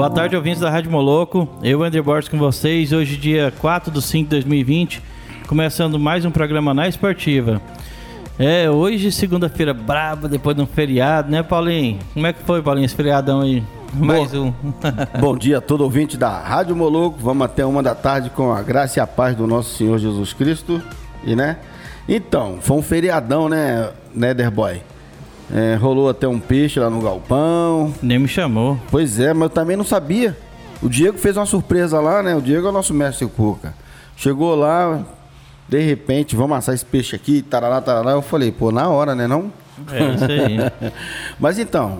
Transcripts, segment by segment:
Boa tarde, ouvintes da Rádio Moloco. Eu, André Borges, com vocês. Hoje, dia 4 de 5 de 2020, começando mais um programa na Esportiva. É, hoje, segunda-feira brava, depois de um feriado, né, Paulinho? Como é que foi, Paulinho, esse feriadão aí? Mais um. Bom dia a todo ouvinte da Rádio Moloco. Vamos até uma da tarde com a graça e a paz do nosso Senhor Jesus Cristo. E, né? Então, foi um feriadão, né, Netherboy? É, rolou até um peixe lá no galpão. Nem me chamou. Pois é, mas eu também não sabia. O Diego fez uma surpresa lá, né? O Diego é o nosso mestre cuca. Chegou lá, de repente, vamos assar esse peixe aqui, tarará, tarará. Eu falei, pô, na hora, né não? É isso aí. mas então,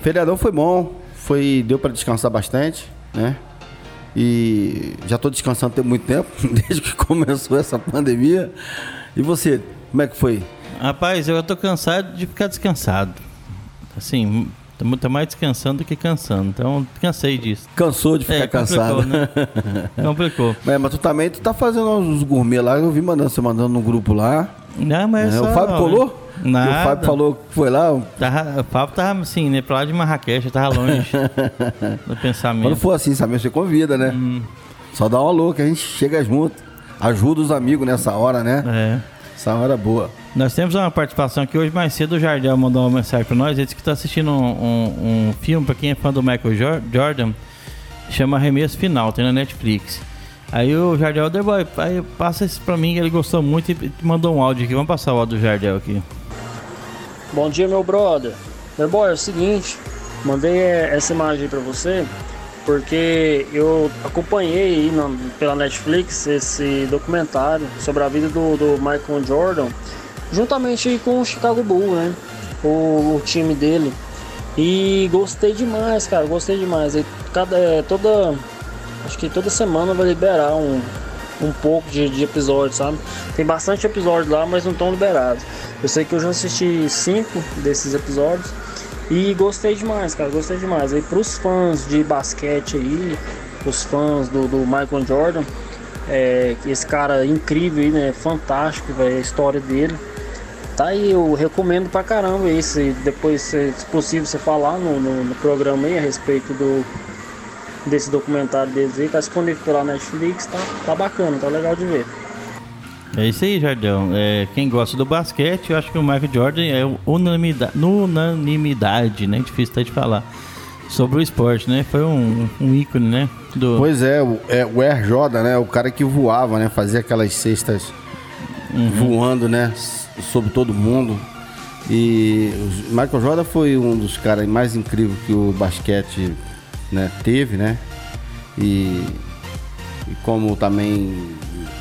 feriadão foi bom, foi deu para descansar bastante, né? E já estou descansando tem muito tempo, desde que começou essa pandemia. E você, como é que foi? Rapaz, eu tô cansado de ficar descansado. Assim, tô mais descansando do que cansando. Então, cansei disso. Cansou de ficar é, cansado. Né? complicou. É, mas tu também tu tá fazendo uns gourmet lá, eu vi mandando, você mandando no grupo lá. Não, mas é, só, O Fábio colou? Nada. o Fábio falou que foi lá. Tava, o Fábio tava assim, né? Pra lá de Marrakech, tava longe do pensamento. Quando for assim, sabe? Você convida, né? Hum. Só dá uma louca, a gente chega junto. Ajuda os amigos nessa hora, né? É. Essa hora boa. Nós temos uma participação aqui hoje mais cedo. O Jardel mandou uma mensagem para nós. Ele disse que está assistindo um, um, um filme, para quem é fã do Michael Jordan, chama Arremesso Final, tem na Netflix. Aí o Jardel, Boy, aí passa isso para mim, ele gostou muito e mandou um áudio aqui. Vamos passar o áudio do Jardel aqui. Bom dia, meu brother. Boy, é o seguinte, mandei essa imagem para você porque eu acompanhei na, pela Netflix esse documentário sobre a vida do, do Michael Jordan, juntamente com o Chicago Bulls, né? O, o, time dele. E gostei demais, cara, gostei demais. E cada, é, toda, acho que toda semana vai liberar um, um pouco de, de episódios, sabe? Tem bastante episódios lá, mas não estão liberados. Eu sei que eu já assisti cinco desses episódios. E gostei demais, cara, gostei demais. Aí pros fãs de basquete aí, os fãs do, do Michael Jordan, é, esse cara incrível aí, né? Fantástico, véio, a história dele. Tá aí, eu recomendo pra caramba aí, se depois, se, se possível, você falar no, no, no, programa aí a respeito do desse documentário deles aí, tá disponível pela Netflix, tá, tá bacana, tá legal de ver. É isso aí, Jardão. É, quem gosta do basquete, eu acho que o Michael Jordan é unanimidade, unanimidade né? Difícil até de falar. Sobre o esporte, né? Foi um, um ícone, né? Do... Pois é o, é, o Air Jordan, né? O cara que voava, né? Fazia aquelas cestas uhum. voando, né? Sobre todo mundo. E Michael Jordan foi um dos caras mais incríveis que o basquete né, teve, né? E, e como também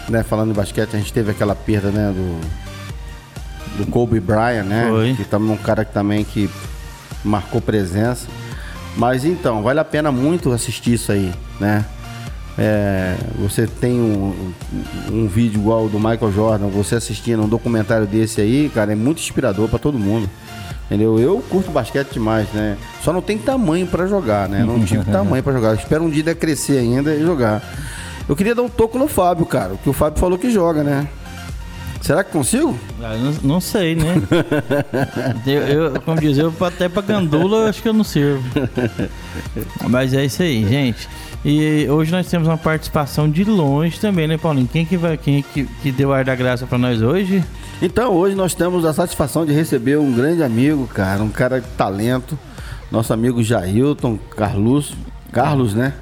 né, falando de basquete, a gente teve aquela perda, né, do, do Kobe Bryant, né? Foi. Que também é um cara que também que marcou presença. Mas então, vale a pena muito assistir isso aí, né? É, você tem um, um, vídeo igual do Michael Jordan, você assistindo um documentário desse aí, cara, é muito inspirador para todo mundo. Entendeu? Eu curto basquete demais, né? Só não tem tamanho para jogar, né? Não tive tamanho para jogar. espero um dia crescer ainda e jogar. Eu queria dar um toco no Fábio, cara, que o Fábio falou que joga, né? Será que consigo? Ah, não, não, sei, né? eu, eu, como diz, eu até pra gandula acho que eu não sirvo. Mas é isso aí, gente. E hoje nós temos uma participação de longe também, né, Paulinho? Quem que vai, quem que, que deu ar da graça para nós hoje? Então, hoje nós temos a satisfação de receber um grande amigo, cara, um cara de talento, nosso amigo Jailton Carlos, Carlos, né?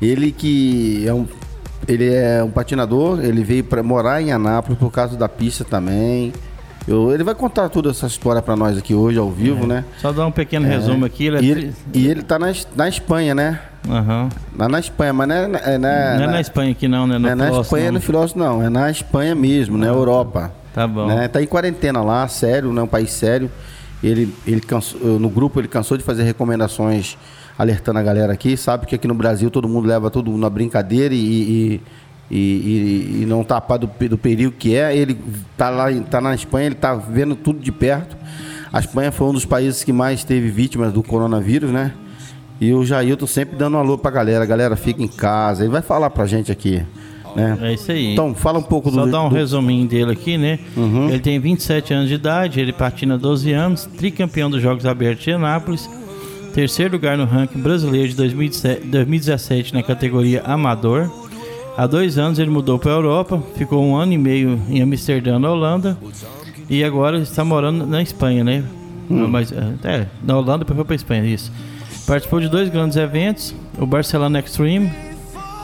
Ele que é um ele é um patinador, ele veio para morar em Anápolis por causa da pista também. Eu, ele vai contar toda essa história para nós aqui hoje, ao vivo, é. né? Só dar um pequeno é. resumo aqui. Ele é... e, ele, e ele tá na, na Espanha, né? Uhum. Lá na Espanha, mas não é, é na, não é na Espanha aqui não, né? No não é na Espanha, não. no Filósofo não. É na Espanha mesmo, na Europa. Tá bom. Né? Tá em quarentena lá, sério, né? Um país sério. Ele, ele cansou, no grupo ele cansou de fazer recomendações alertando a galera aqui. Sabe que aqui no Brasil todo mundo leva tudo na brincadeira e, e, e, e não tapar do, do perigo que é. Ele tá lá, tá na Espanha, ele tá vendo tudo de perto. A Espanha foi um dos países que mais teve vítimas do coronavírus, né? E o Jailton sempre dando um alô pra galera. Galera, fica em casa. Ele vai falar pra gente aqui. Né? É isso aí. Então, fala um pouco Só do. Só dar um do... resuminho dele aqui, né? Uhum. Ele tem 27 anos de idade, ele patina 12 anos, tricampeão dos Jogos Abertos de Anápolis terceiro lugar no ranking brasileiro de 2017 na categoria Amador. Há dois anos ele mudou para a Europa, ficou um ano e meio em Amsterdã, na Holanda, e agora está morando na Espanha, né? Hum. Mas, é, é na Holanda depois foi para Espanha, isso. Participou de dois grandes eventos, o Barcelona Extreme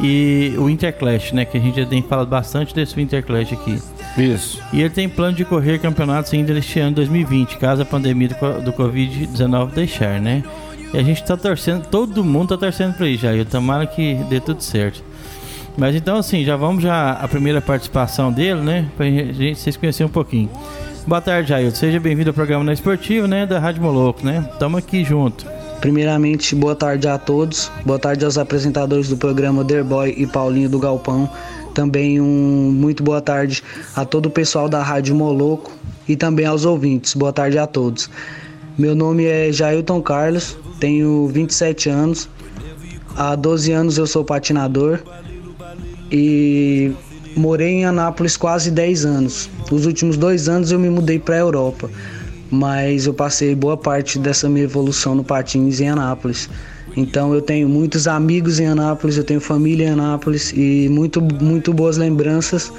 e o Interclash, né? Que a gente já tem falado bastante desse Interclash aqui. Isso. E ele tem plano de correr campeonatos ainda este ano 2020, caso a pandemia do, do Covid-19 deixar, né? E a gente tá torcendo, todo mundo tá torcendo para isso. E tomara que dê tudo certo. Mas então assim, já vamos já a primeira participação dele, né? Pra gente vocês conhecerem um pouquinho. Boa tarde, Jair. Seja bem-vindo ao programa na Esportivo, né? Da Rádio Moloco, né? Tamo aqui junto. Primeiramente, boa tarde a todos. Boa tarde aos apresentadores do programa Derboy e Paulinho do Galpão. Também um muito boa tarde a todo o pessoal da Rádio Moloco e também aos ouvintes. Boa tarde a todos. Meu nome é Jailton Carlos, tenho 27 anos. Há 12 anos eu sou patinador e morei em Anápolis quase 10 anos. Os últimos dois anos eu me mudei para a Europa, mas eu passei boa parte dessa minha evolução no patins em Anápolis. Então eu tenho muitos amigos em Anápolis, eu tenho família em Anápolis e muito, muito boas lembranças.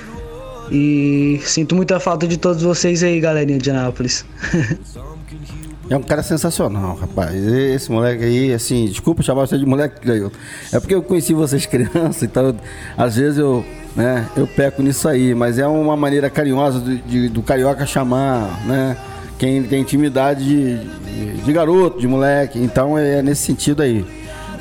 E sinto muita falta de todos vocês aí, galerinha de Anápolis. É um cara sensacional, rapaz. Esse moleque aí, assim, desculpa chamar você de moleque, Gaioto. É porque eu conheci vocês crianças, então às vezes eu, né, eu peco nisso aí, mas é uma maneira carinhosa do, de, do carioca chamar, né, quem tem intimidade de, de, de garoto, de moleque. Então é nesse sentido aí.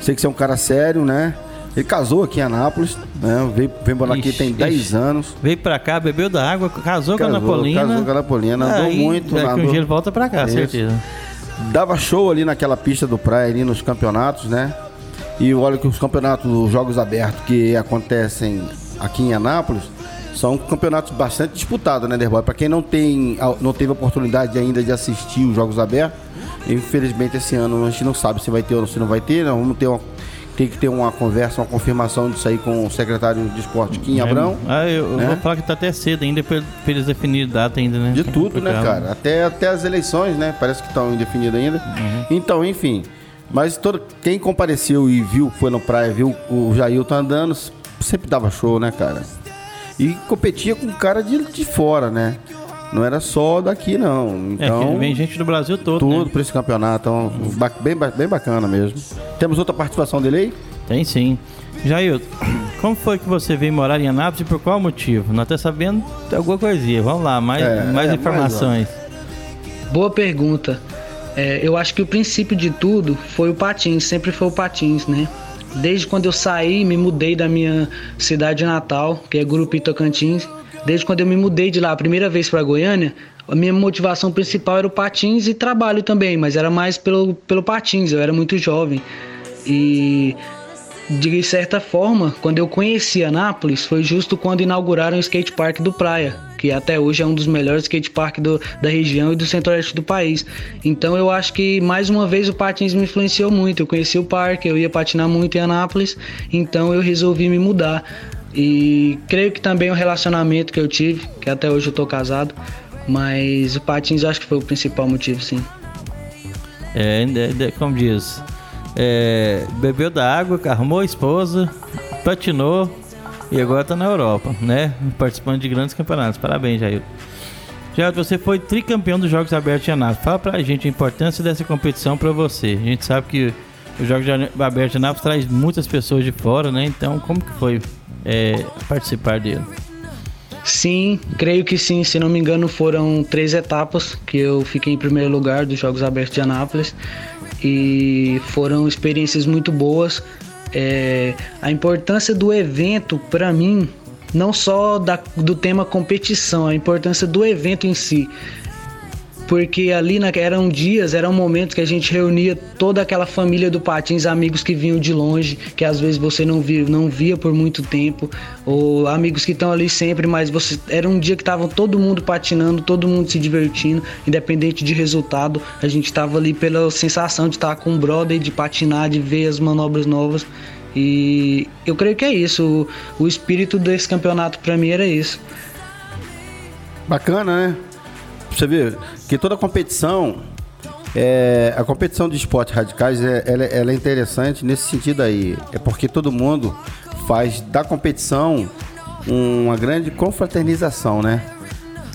Sei que você é um cara sério, né? Ele casou aqui em Anápolis, né? Veio, veio morar aqui tem 10 anos. Veio pra cá, bebeu da água, casou, casou com a Napolina. Casou com a Napolina, andou aí, muito. Daqui andou... um dia ele volta pra cá, Isso. certeza. Dava show ali naquela pista do praia, ali nos campeonatos, né? E olha que os campeonatos, os jogos abertos que acontecem aqui em Anápolis, são campeonatos bastante disputados, né, Derboy? Para quem não tem, não teve oportunidade ainda de assistir os jogos abertos, infelizmente esse ano a gente não sabe se vai ter ou se não vai ter. Nós vamos ter uma tem que ter uma conversa, uma confirmação disso aí com o secretário de esporte, Kim é, Abrão. Ah, eu, né? eu, vou falar que tá até cedo ainda para eles definirem data ainda, né? De tudo, né, cara? Até, até as eleições, né? Parece que estão indefinidas ainda. Uhum. Então, enfim. Mas todo, quem compareceu e viu, foi no praia, viu o Jailton andando, sempre dava show, né, cara? E competia com cara de, de fora, né? Não era só daqui, não. É, então, é, vem gente do Brasil todo. Tudo né? para esse campeonato. Então, bem, bem bacana mesmo. Temos outra participação dele aí? Tem sim. Jair, como foi que você veio morar em Anápolis e por qual motivo? Nós estamos sabendo alguma coisinha. Vamos lá, mais, é, mais é, informações. Mais Boa pergunta. É, eu acho que o princípio de tudo foi o patins, sempre foi o patins, né? Desde quando eu saí, me mudei da minha cidade natal, que é Grupo Tocantins, Desde quando eu me mudei de lá a primeira vez para Goiânia, a minha motivação principal era o patins e trabalho também, mas era mais pelo, pelo patins, eu era muito jovem. E de certa forma, quando eu conheci Anápolis, foi justo quando inauguraram o skate park do Praia, que até hoje é um dos melhores skate park do, da região e do centro-oeste do país. Então eu acho que mais uma vez o patins me influenciou muito. Eu conheci o parque, eu ia patinar muito em Anápolis, então eu resolvi me mudar. E creio que também o relacionamento que eu tive, que até hoje eu tô casado, mas o patins acho que foi o principal motivo, sim. É, como diz, é, bebeu da água, arrumou a esposa, patinou e agora tá na Europa, né? Participando de grandes campeonatos. Parabéns, Jair. Jair, você foi tricampeão dos Jogos Abertos de Anápolis. Fala pra gente a importância dessa competição para você. A gente sabe que os Jogos Abertos de Anápolis traz muitas pessoas de fora, né? Então, como que foi é, participar dele? Sim, creio que sim. Se não me engano, foram três etapas que eu fiquei em primeiro lugar dos Jogos Abertos de Anápolis e foram experiências muito boas. É, a importância do evento para mim, não só da, do tema competição, a importância do evento em si porque ali na, eram dias, eram momentos que a gente reunia toda aquela família do Patins, amigos que vinham de longe, que às vezes você não via, não via por muito tempo, ou amigos que estão ali sempre, mas você era um dia que estavam todo mundo patinando, todo mundo se divertindo, independente de resultado, a gente estava ali pela sensação de estar com o brother, de patinar, de ver as manobras novas. E eu creio que é isso. O, o espírito desse campeonato para mim era isso. Bacana, né? Você vê que toda competição É, a competição de esportes radicais é, ela, ela é interessante nesse sentido aí. É porque todo mundo faz da competição uma grande confraternização, né?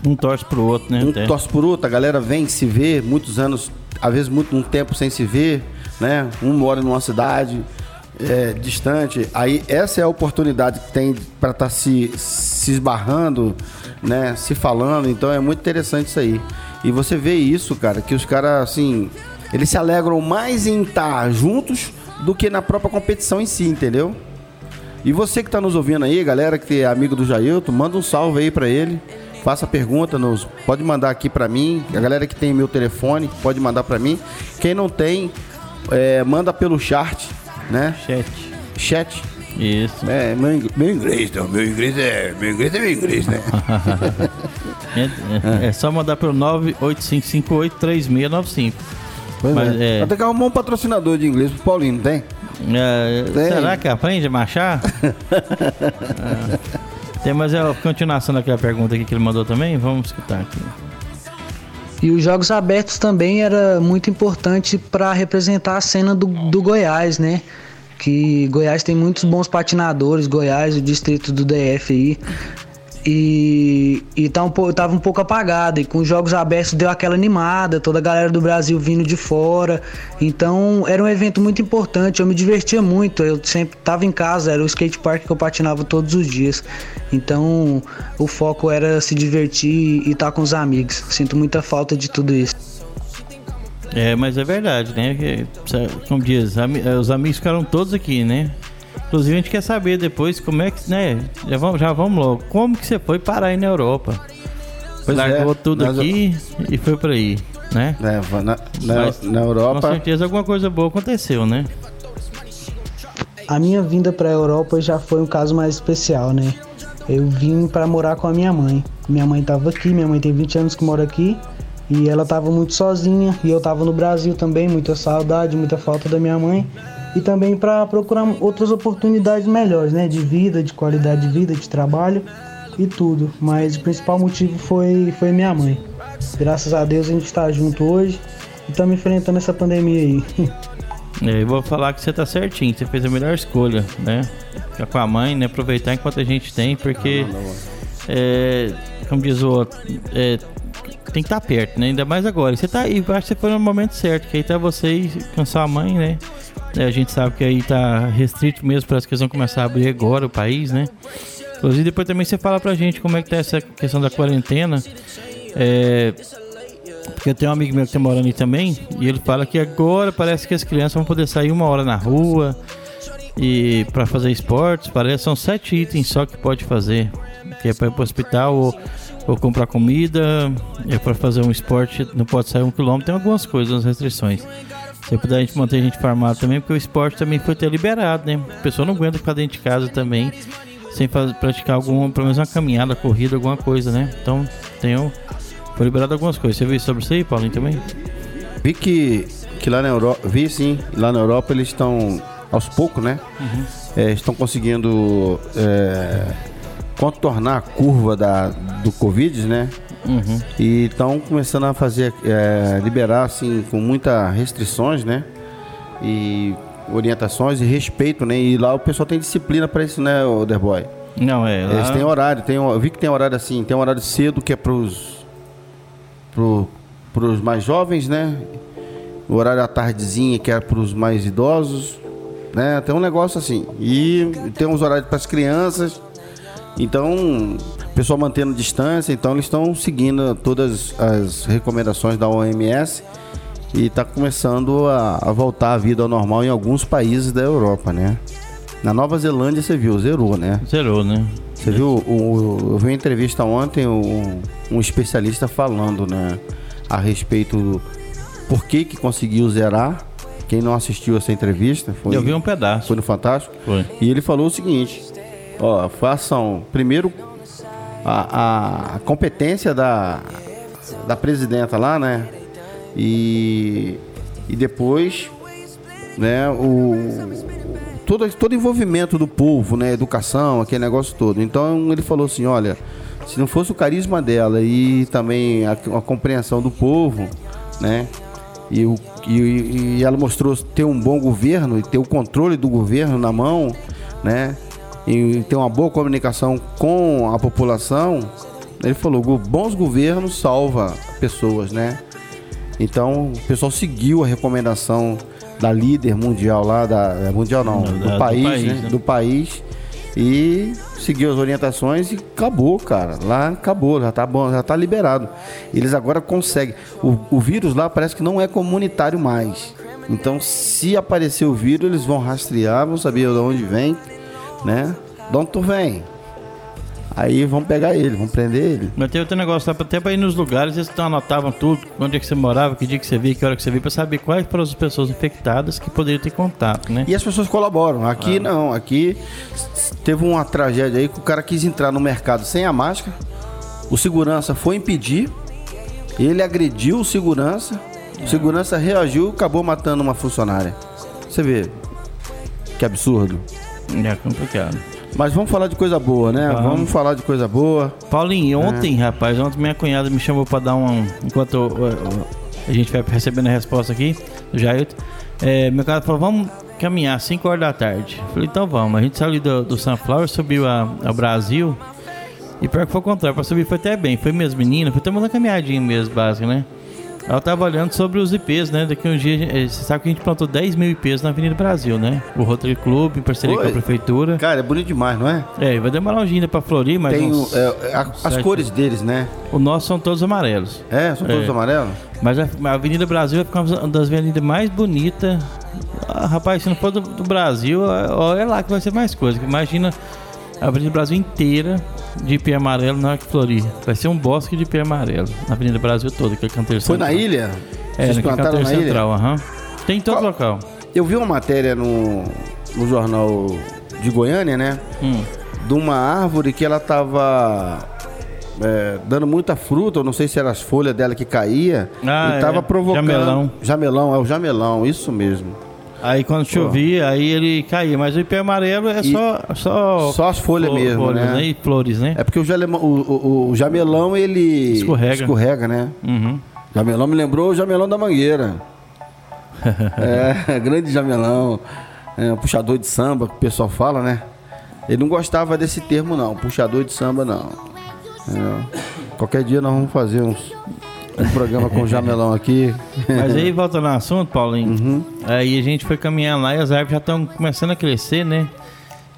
Um torce pro outro, né? Um até. torce pro outro, a galera vem se ver, muitos anos, às vezes muito um tempo sem se ver, né? Um mora numa cidade é, distante. Aí essa é a oportunidade que tem para estar tá se, se esbarrando, né? Se falando. Então é muito interessante isso aí. E você vê isso, cara, que os caras, assim, eles se alegram mais em estar juntos do que na própria competição em si, entendeu? E você que está nos ouvindo aí, galera que é amigo do Jailton, manda um salve aí para ele. Faça pergunta, nos, pode mandar aqui para mim. A galera que tem meu telefone, pode mandar para mim. Quem não tem, é, manda pelo chat, né? Chat. Chat. Isso. É, meu, meu inglês, não. Meu inglês é. Meu inglês é meu inglês, né? é, é, é, só mandar pelo 985583695. Pois Mas, é. é. Até que arrumar um patrocinador de inglês pro Paulinho, tem? É, será que aprende a marchar? é. Tem mais a continuação daquela pergunta aqui que ele mandou também? Vamos escutar aqui. E os Jogos Abertos também era muito importante para representar a cena do, do Goiás, né? Que Goiás tem muitos bons patinadores, Goiás, o distrito do DF aí. E, e tá um, tava um pouco apagada. E com os jogos abertos deu aquela animada, toda a galera do Brasil vindo de fora. Então era um evento muito importante, eu me divertia muito. Eu sempre tava em casa, era o skate park que eu patinava todos os dias. Então o foco era se divertir e estar tá com os amigos. Sinto muita falta de tudo isso. É, mas é verdade, né? Como diz, os amigos ficaram todos aqui, né? Inclusive a gente quer saber depois como é que, né? Já vamos, já vamos logo. Como que você foi parar aí na Europa? Pois Largou é, tudo aqui eu... e foi para aí, né? É, na, na, na, Europa. Com certeza alguma coisa boa aconteceu, né? A minha vinda para a Europa já foi um caso mais especial, né? Eu vim para morar com a minha mãe. Minha mãe estava aqui, minha mãe tem 20 anos que mora aqui. E ela estava muito sozinha e eu estava no Brasil também, muita saudade, muita falta da minha mãe e também para procurar outras oportunidades melhores, né, de vida, de qualidade de vida, de trabalho e tudo. Mas o principal motivo foi foi minha mãe. Graças a Deus a gente está junto hoje e estamos enfrentando essa pandemia aí. É, eu vou falar que você tá certinho, você fez a melhor escolha, né? Ficar com a mãe, né? Aproveitar enquanto a gente tem, porque é, como diz o outro, é, tem que estar tá perto, né? Ainda mais agora. Você tá acho que você foi no momento certo, que aí tá você com sua mãe, né? É, a gente sabe que aí tá restrito mesmo, parece que eles vão começar a abrir agora o país, né? Inclusive depois também você fala pra gente como é que tá essa questão da quarentena. É, porque eu tenho um amigo meu que tá morando aí também, e ele fala que agora parece que as crianças vão poder sair uma hora na rua e para fazer esportes, parece são sete itens só que pode fazer. Que é para ir pro hospital ou, ou comprar comida, é para fazer um esporte, não pode sair um quilômetro, tem algumas coisas, restrições. Se puder a gente manter a gente farmado também, porque o esporte também foi ter liberado, né? A pessoa não aguenta ficar dentro de casa também sem fazer, praticar alguma, pelo menos uma caminhada, corrida, alguma coisa, né? Então, tenho, foi liberado algumas coisas. Você viu sobre isso aí, Paulinho, também? Vi que, que lá na Europa, vi sim, lá na Europa eles estão, aos poucos, né? Uhum. É, estão conseguindo é, contornar a curva da, do Covid, né? Uhum. E estão começando a fazer, é, liberar assim, com muitas restrições, né? E orientações e respeito, né? E lá o pessoal tem disciplina para isso, né, Oderboy? Não, é. Lá... Eles têm horário, tem, eu vi que tem horário assim, tem horário cedo que é pros, pro, pros mais jovens, né? O horário à tardezinha que é pros mais idosos, né? Tem um negócio assim. E tem uns horários para as crianças. Então, o pessoal mantendo distância, então eles estão seguindo todas as recomendações da OMS e está começando a, a, voltar a vida ao normal em alguns países da Europa, né? Na Nova Zelândia você viu, zerou, né? Zerou, né? Você viu, o, eu vi uma entrevista ontem, um, um especialista falando, né? A respeito do por que que conseguiu zerar. Quem não assistiu essa entrevista foi. Eu vi um pedaço. Foi no Fantástico. Foi. E ele falou o seguinte: ó, façam primeiro a, a competência da, da presidenta lá, né? E, e depois, né, o, todo, todo envolvimento do povo, né? Educação, aquele negócio todo. Então ele falou assim, olha, se não fosse o carisma dela e também a, a compreensão do povo, né? E, o, e, e ela mostrou ter um bom governo e ter o controle do governo na mão, né? E ter uma boa comunicação com a população. Ele falou, bons governos salva pessoas, né? Então o pessoal seguiu a recomendação da líder mundial lá, da é, mundial não, do, da, país, do país, né? né? do país e seguiu as orientações e acabou, cara. Lá acabou, já tá bom, já tá liberado. Eles agora conseguem. O, o vírus lá parece que não é comunitário mais. Então, se aparecer o vírus, eles vão rastrear, vão saber de onde vem, né? De onde tu vem? Aí vão pegar ele, vão prender ele. Mas tem outro negócio, até pra ir nos lugares, eles anotavam tudo, onde é que você morava, que dia que você via, que hora que você via, pra saber quais foram as pessoas infectadas que poderiam ter contato, né? E as pessoas colaboram. Aqui ah. não, aqui teve uma tragédia aí que o cara quis entrar no mercado sem a máscara, o segurança foi impedir, ele agrediu o segurança, o segurança reagiu e acabou matando uma funcionária. Você vê que absurdo. É complicado. Mas vamos falar de coisa boa, né? Vamos, vamos falar de coisa boa. Paulinho, ontem, é. rapaz, ontem minha cunhada me chamou para dar um. Enquanto eu, eu, a gente vai recebendo a resposta aqui do Jailton, é, meu cara falou: vamos caminhar 5 horas da tarde. Eu falei: então vamos. A gente saiu do, do Sunflower, subiu ao Brasil. E pior que foi o contrário, pra subir foi até bem. Foi minhas meninas, foi até uma caminhadinha mesmo, básica, né? Ela estava olhando sobre os IPs, né? Daqui um dia, eh, você sabe que a gente plantou 10 mil IPs na Avenida Brasil, né? O Rotary Club, em parceria Oi. com a prefeitura. Cara, é bonito demais, não é? É, vai demorar um dia ainda pra florir, mas. Tem uns, é, a, as cores deles, né? O nosso são todos amarelos. É, são todos é. amarelos? Mas a, a, Avenida Brasil ficar uma das avenidas mais bonitas. Ah, rapaz, se não for do, do Brasil, é lá que vai ser mais coisa. Imagina a Avenida Brasil inteira de IP amarelo na hora que florir. Vai ser um bosque de IP amarelo na Avenida Brasil toda, que é canteiro Foi central. na ilha? É, Vocês no canteiro na central, aham. Tem em todo Qual? local. Eu vi uma matéria no, no jornal de Goiânia, né? Hum. De uma árvore que ela tava é, dando muita fruta, eu não sei se era as folhas dela que caía, ah, e tava é. provocando. Jamelão. Jamelão, é o jamelão, isso mesmo. Aí quando chovia, aí ele caía. Mas o ipê amarelo é só, só. Só as folhas mesmo. Folhas, né? E flores, né? É porque o, jamelão, o, o, o jamelão ele. Escorrega. Escorrega, né? Uhum. Jamelão me lembrou o jamelão da mangueira. é, grande jamelão. É, puxador de samba, que o pessoal fala, né? Ele não gostava desse termo, não. Puxador de samba, não. É, qualquer dia nós vamos fazer uns um programa com o Jamelão aqui. Mas aí, voltando ao assunto, Paulinho, uhum. aí a gente foi caminhar lá e as árvores já estão começando a crescer, né?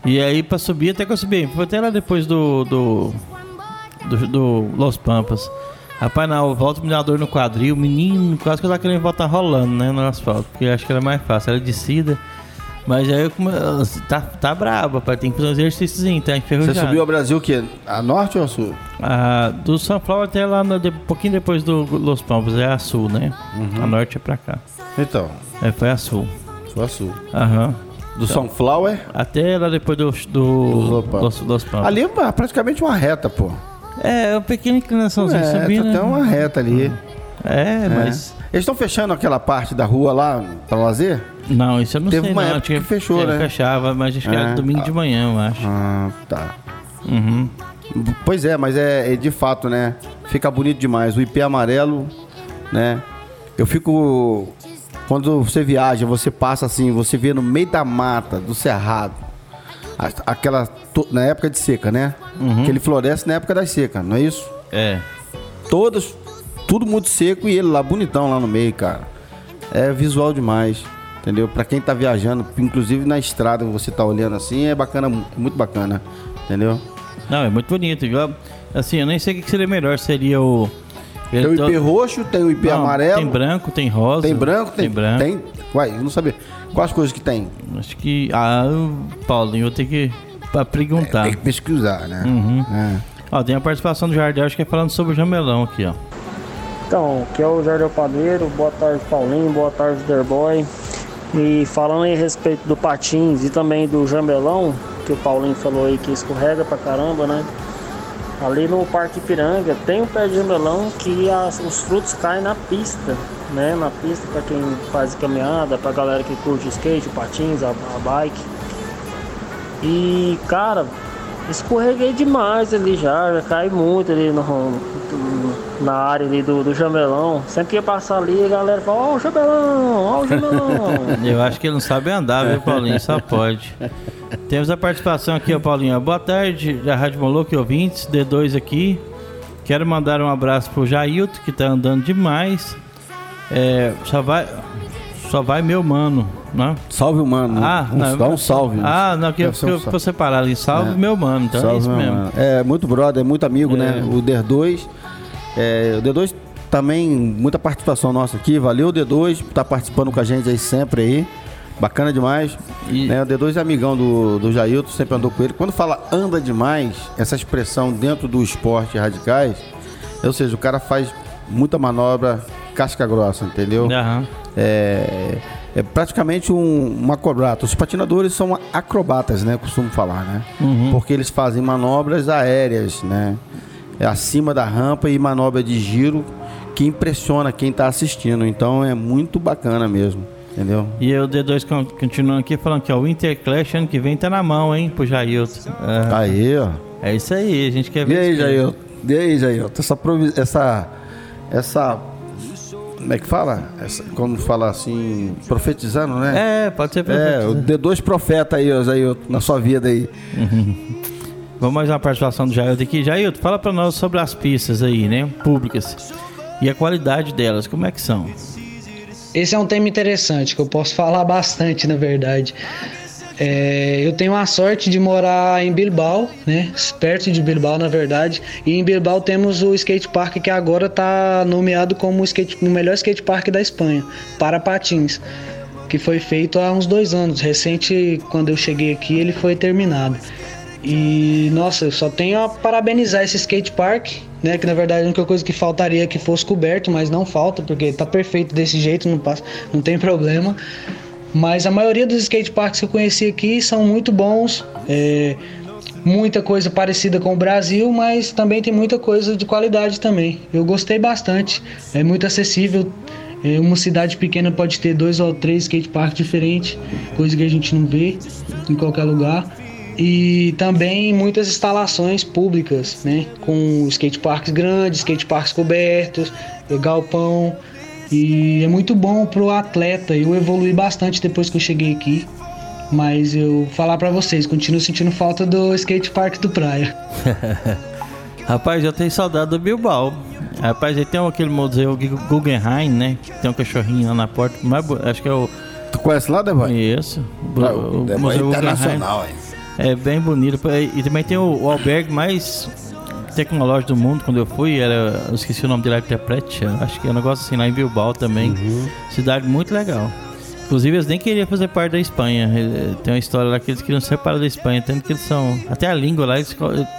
E aí, pra subir, até que eu subi, foi até lá depois do, do, do, do Los Pampas. Rapaz, na volta me deu uma dor no quadril, menino, quase que eu tava querendo voltar rolando, né, no asfalto, porque acho que era mais fácil, era descida. Mas aí eu come... tá, tá brabo, rapaz. Tem que fazer um exercíciozinho, tá enferrujado. Você subiu ao Brasil o quê? A norte ou a sul? Ah, do São Paulo até lá, no, de, um pouquinho depois do Los Palmas, é a sul, né? Uhum. A norte é pra cá. Então. É, foi a sul. Foi a sul. Aham. Do então, Sunflower? Até lá depois do, do, dos, dos Palmas. Ali é praticamente uma reta, pô. É, uma pequena inclinaçãozinha é, subindo. Até né? uma reta ali. É, é. mas... Eles estão fechando aquela parte da rua lá para lazer? Não, isso eu não Teve sei. uma não. época Tinha, que fechou, né? Fechava, mas acho que é. era domingo de manhã, eu acho. Ah, tá. Uhum. Pois é, mas é, é, de fato, né? Fica bonito demais. O IP amarelo, né? Eu fico. Quando você viaja, você passa assim, você vê no meio da mata, do cerrado, aquela. Na época de seca, né? Uhum. Que ele floresce na época da seca, não é isso? É. Todos tudo muito seco e ele lá bonitão lá no meio, cara. É visual demais, entendeu? Para quem tá viajando, inclusive na estrada você tá olhando assim, é bacana, muito bacana, entendeu? Não, é muito bonito. Assim, eu nem sei o que seria melhor, seria o tem o IP roxo, tem o IP não, amarelo. Tem branco, tem rosa. Tem branco, tem, tem branco. Tem. Uai, eu não sabia. Quais coisas que tem? Acho que. Ah, Paulinho, eu ter que pra perguntar. É, tem que pesquisar, né? Uhum. É. Ó, tem a participação do Jardel, acho que é falando sobre o jamelão aqui, ó. Então, aqui é o Jardel Padeiro, boa tarde Paulinho, boa tarde Derboy. E falando aí a respeito do patins e também do jambelão, que o Paulinho falou aí que escorrega pra caramba, né? Ali no Parque Piranga tem um pé de jambelão que as, os frutos caem na pista, né? Na pista para quem faz caminhada, pra galera que curte skate, patins, a, a bike. E cara, escorreguei demais ali já, já cai muito ali no na área ali do, do Jamelão. Sempre que ia passar ali, a galera fala, ó oh, o Jamelão, ó o Jamelão. Eu acho que ele não sabe andar, viu, Paulinho? Só pode. Temos a participação aqui, ó, Paulinho. Boa tarde, da Rádio Moloco e ouvintes, D2 aqui. Quero mandar um abraço pro Jailton, que tá andando demais. É, só vai. Só vai meu mano, né? Salve o mano. Ah, um, não, dá um salve. Ah, não, que eu, eu, eu separar ali. Salve É. meu mano, então é Salve, isso meu mesmo. mano. É muito brother, é muito amigo, É. né? O D2. É, o D2 também, muita participação nossa aqui. Valeu, D2, por tá participando com a gente aí sempre aí. Bacana demais. E- Né, o D2 é amigão do, do Jailton, sempre andou com ele. Quando fala anda demais, essa expressão dentro do esporte radicais, ou seja, o cara faz muita manobra casca grossa, entendeu? Aham. É, é praticamente um, um acrobato. Os patinadores são acrobatas, né? Costumo falar, né? Porque eles fazem manobras aéreas, né? É acima da rampa e manobra de giro que impressiona quem está assistindo. Então é muito bacana mesmo, entendeu? E o D2 con- continuando aqui falando que ó, o Interclash ano que vem tá na mão, hein, pro Jailton. É, Aí, ó. é isso aí, a gente quer ver. E aí. Jair? E aí, Jair? Essa, essa, essa, como é que fala? Essa, como fala assim, profetizando, né? É, pode ser É, perfeito. o D2 profeta aí, ó, Jair, na sua vida aí. Vamos mais uma participação do Jailton aqui. Jailton, fala pra nós sobre as pistas aí, né, públicas. E a qualidade delas, como é que são? Esse é um tema interessante que eu posso falar bastante, na verdade. É, eu tenho a sorte de morar em Bilbao, né? Perto de Bilbao, na verdade. E em Bilbao temos o skate park que agora está nomeado como o, skate, o melhor skate park da Espanha, para patins, que foi feito há uns dois anos. Recente, quando eu cheguei aqui, ele foi terminado. E nossa, eu só tenho a parabenizar esse skate park, né? Que na verdade a única coisa que faltaria é que fosse coberto, mas não falta, porque tá perfeito desse jeito, não, passa, não tem problema. Mas a maioria dos skate parks que eu conheci aqui são muito bons. é, muita coisa parecida com o Brasil, mas também tem muita coisa de qualidade também. Eu gostei bastante, é muito acessível. É, uma cidade pequena pode ter dois ou três skate parks diferentes, coisa que a gente não vê em qualquer lugar. E também muitas instalações públicas, né? Com skate parks grandes, skate parks cobertos, eh, galpão. E é muito bom pro atleta. Eu evolui bastante depois que eu cheguei aqui. Mas eu falar pra vocês, continuo sentindo falta do skate park do Praia. Rapaz, eu tenho saudade do Bilbao. Rapaz, aí tem aquele museu Gu- Guggenheim, né? que Tem um cachorrinho lá na porta. Mas, acho que é o. Tu conhece lá, Deboy? Isso. O, Ah, o Deboy Museu Guggenheim. internacional, hein? É bem bonito. E também tem o, o albergue mais tecnológico do mundo. Quando eu fui, era. Eu esqueci o nome dele, Artepret. Acho que é um negócio assim lá em Bilbao também. Uhum. Cidade muito legal. Inclusive, eles nem queriam fazer parte da Espanha. Eh, Tem uma história lá que eles queriam separar da Espanha, tanto que eles são. Até a língua lá, eles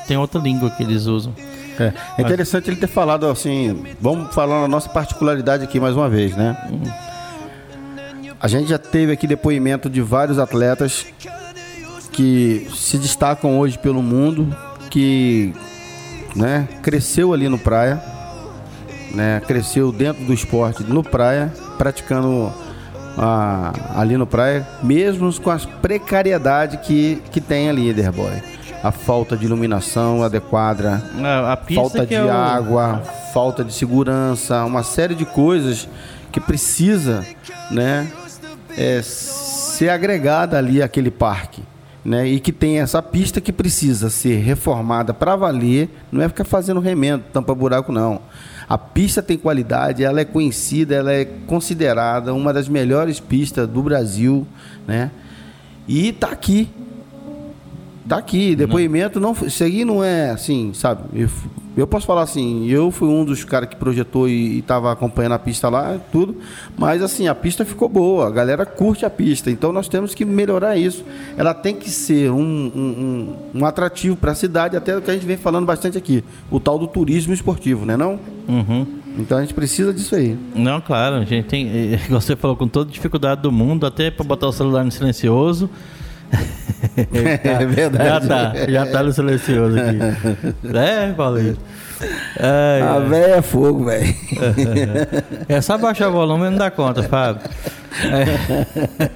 tem outra língua que eles usam. É, é interessante ele ter falado assim. Vamos falar na nossa particularidade aqui mais uma vez, né? A gente já teve aqui depoimento de vários atletas que se destacam hoje pelo mundo, que né, cresceu ali no praia, né, cresceu dentro do esporte no praia, praticando ah, ali no praia, mesmo com as precariedades que, que tem ali, Ederboy. A falta de iluminação adequada, A, a pista falta de é o- água, falta de segurança, uma série de coisas que precisa, né, é, ser agregada ali àquele parque, né, e que tem essa pista que precisa ser reformada para valer, não é ficar fazendo remendo, tampa buraco não. A pista tem qualidade, ela é conhecida, ela é considerada uma das melhores pistas do Brasil, né? E tá aqui, Tá aqui, depoimento não, isso aí não é assim, sabe? Eu, eu posso falar assim, eu fui um dos caras que projetou e, estava acompanhando a pista lá, tudo, mas assim, a pista ficou boa, a galera curte a pista, então nós temos que melhorar isso. Ela tem que ser um, um, um, um atrativo para a cidade, até o que a gente vem falando bastante aqui, o tal do turismo esportivo, né não? Uhum. Então a gente precisa disso aí. Não, claro, a gente tem. eh, Você falou com toda dificuldade do mundo, até para botar o celular no silencioso. É verdade. Já tá, já tá no silencioso aqui. É, Paulinho. Ai, A véia é fogo, velho. É só baixar o volume e não dá conta, Fábio. É.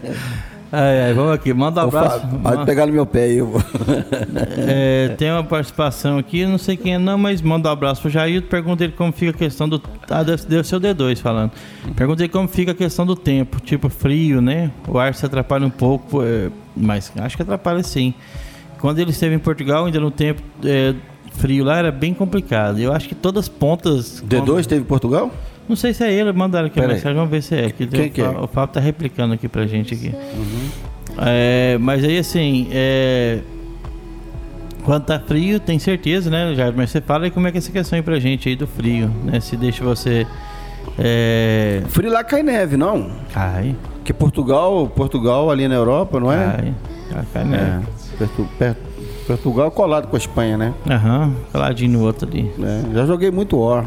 Vamos aqui, manda um abraço. Fábio, pode pegar no meu pé aí. Eu... É, tem uma participação aqui, não sei quem é não, mas manda um abraço pro Jair. Pergunta ele como fica a questão do. Ah, deve, deve ser o D2 falando. Pergunta ele como fica a questão do tempo, tipo frio, né? O ar se atrapalha um pouco, é, mas acho que atrapalha sim. Quando ele esteve em Portugal, ainda no tempo é, frio lá, era bem complicado. Eu acho que todas as pontas. D2 quando- teve em Portugal? Não sei se é ele, mandaram aqui a Pera aí. mensagem, vamos ver se é. Que Quem o, que é? O Fábio tá replicando aqui pra gente aqui. É, mas aí assim, é, quando tá frio, tem certeza, né, Jair? Mas você fala aí como é que é essa questão aí pra gente aí do frio, né? Se deixa você. É, Frio lá cai neve, não? cai, Porque Portugal, Portugal ali na Europa, não é? cai, cai, cai É. né? Portu- per- Portugal é colado com a Espanha, né? Aham, coladinho no outro ali. É, Já joguei muito War,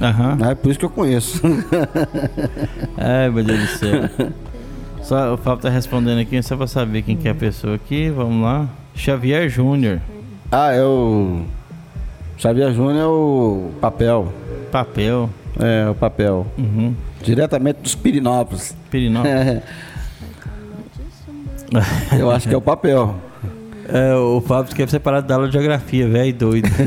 Aham. né? Por isso que eu conheço. Ai, meu Deus do céu. Só o Fábio tá respondendo aqui, só pra saber quem que é a pessoa aqui. Vamos lá. Xavier Júnior. ah, é o. Xavier Júnior é o papel. Papel. É, o papel. Uhum. Diretamente dos Pirinópolis. Pirinó. Eu acho que é o papel. É, o Fábio quer separar da aula de geografia, velho, doido.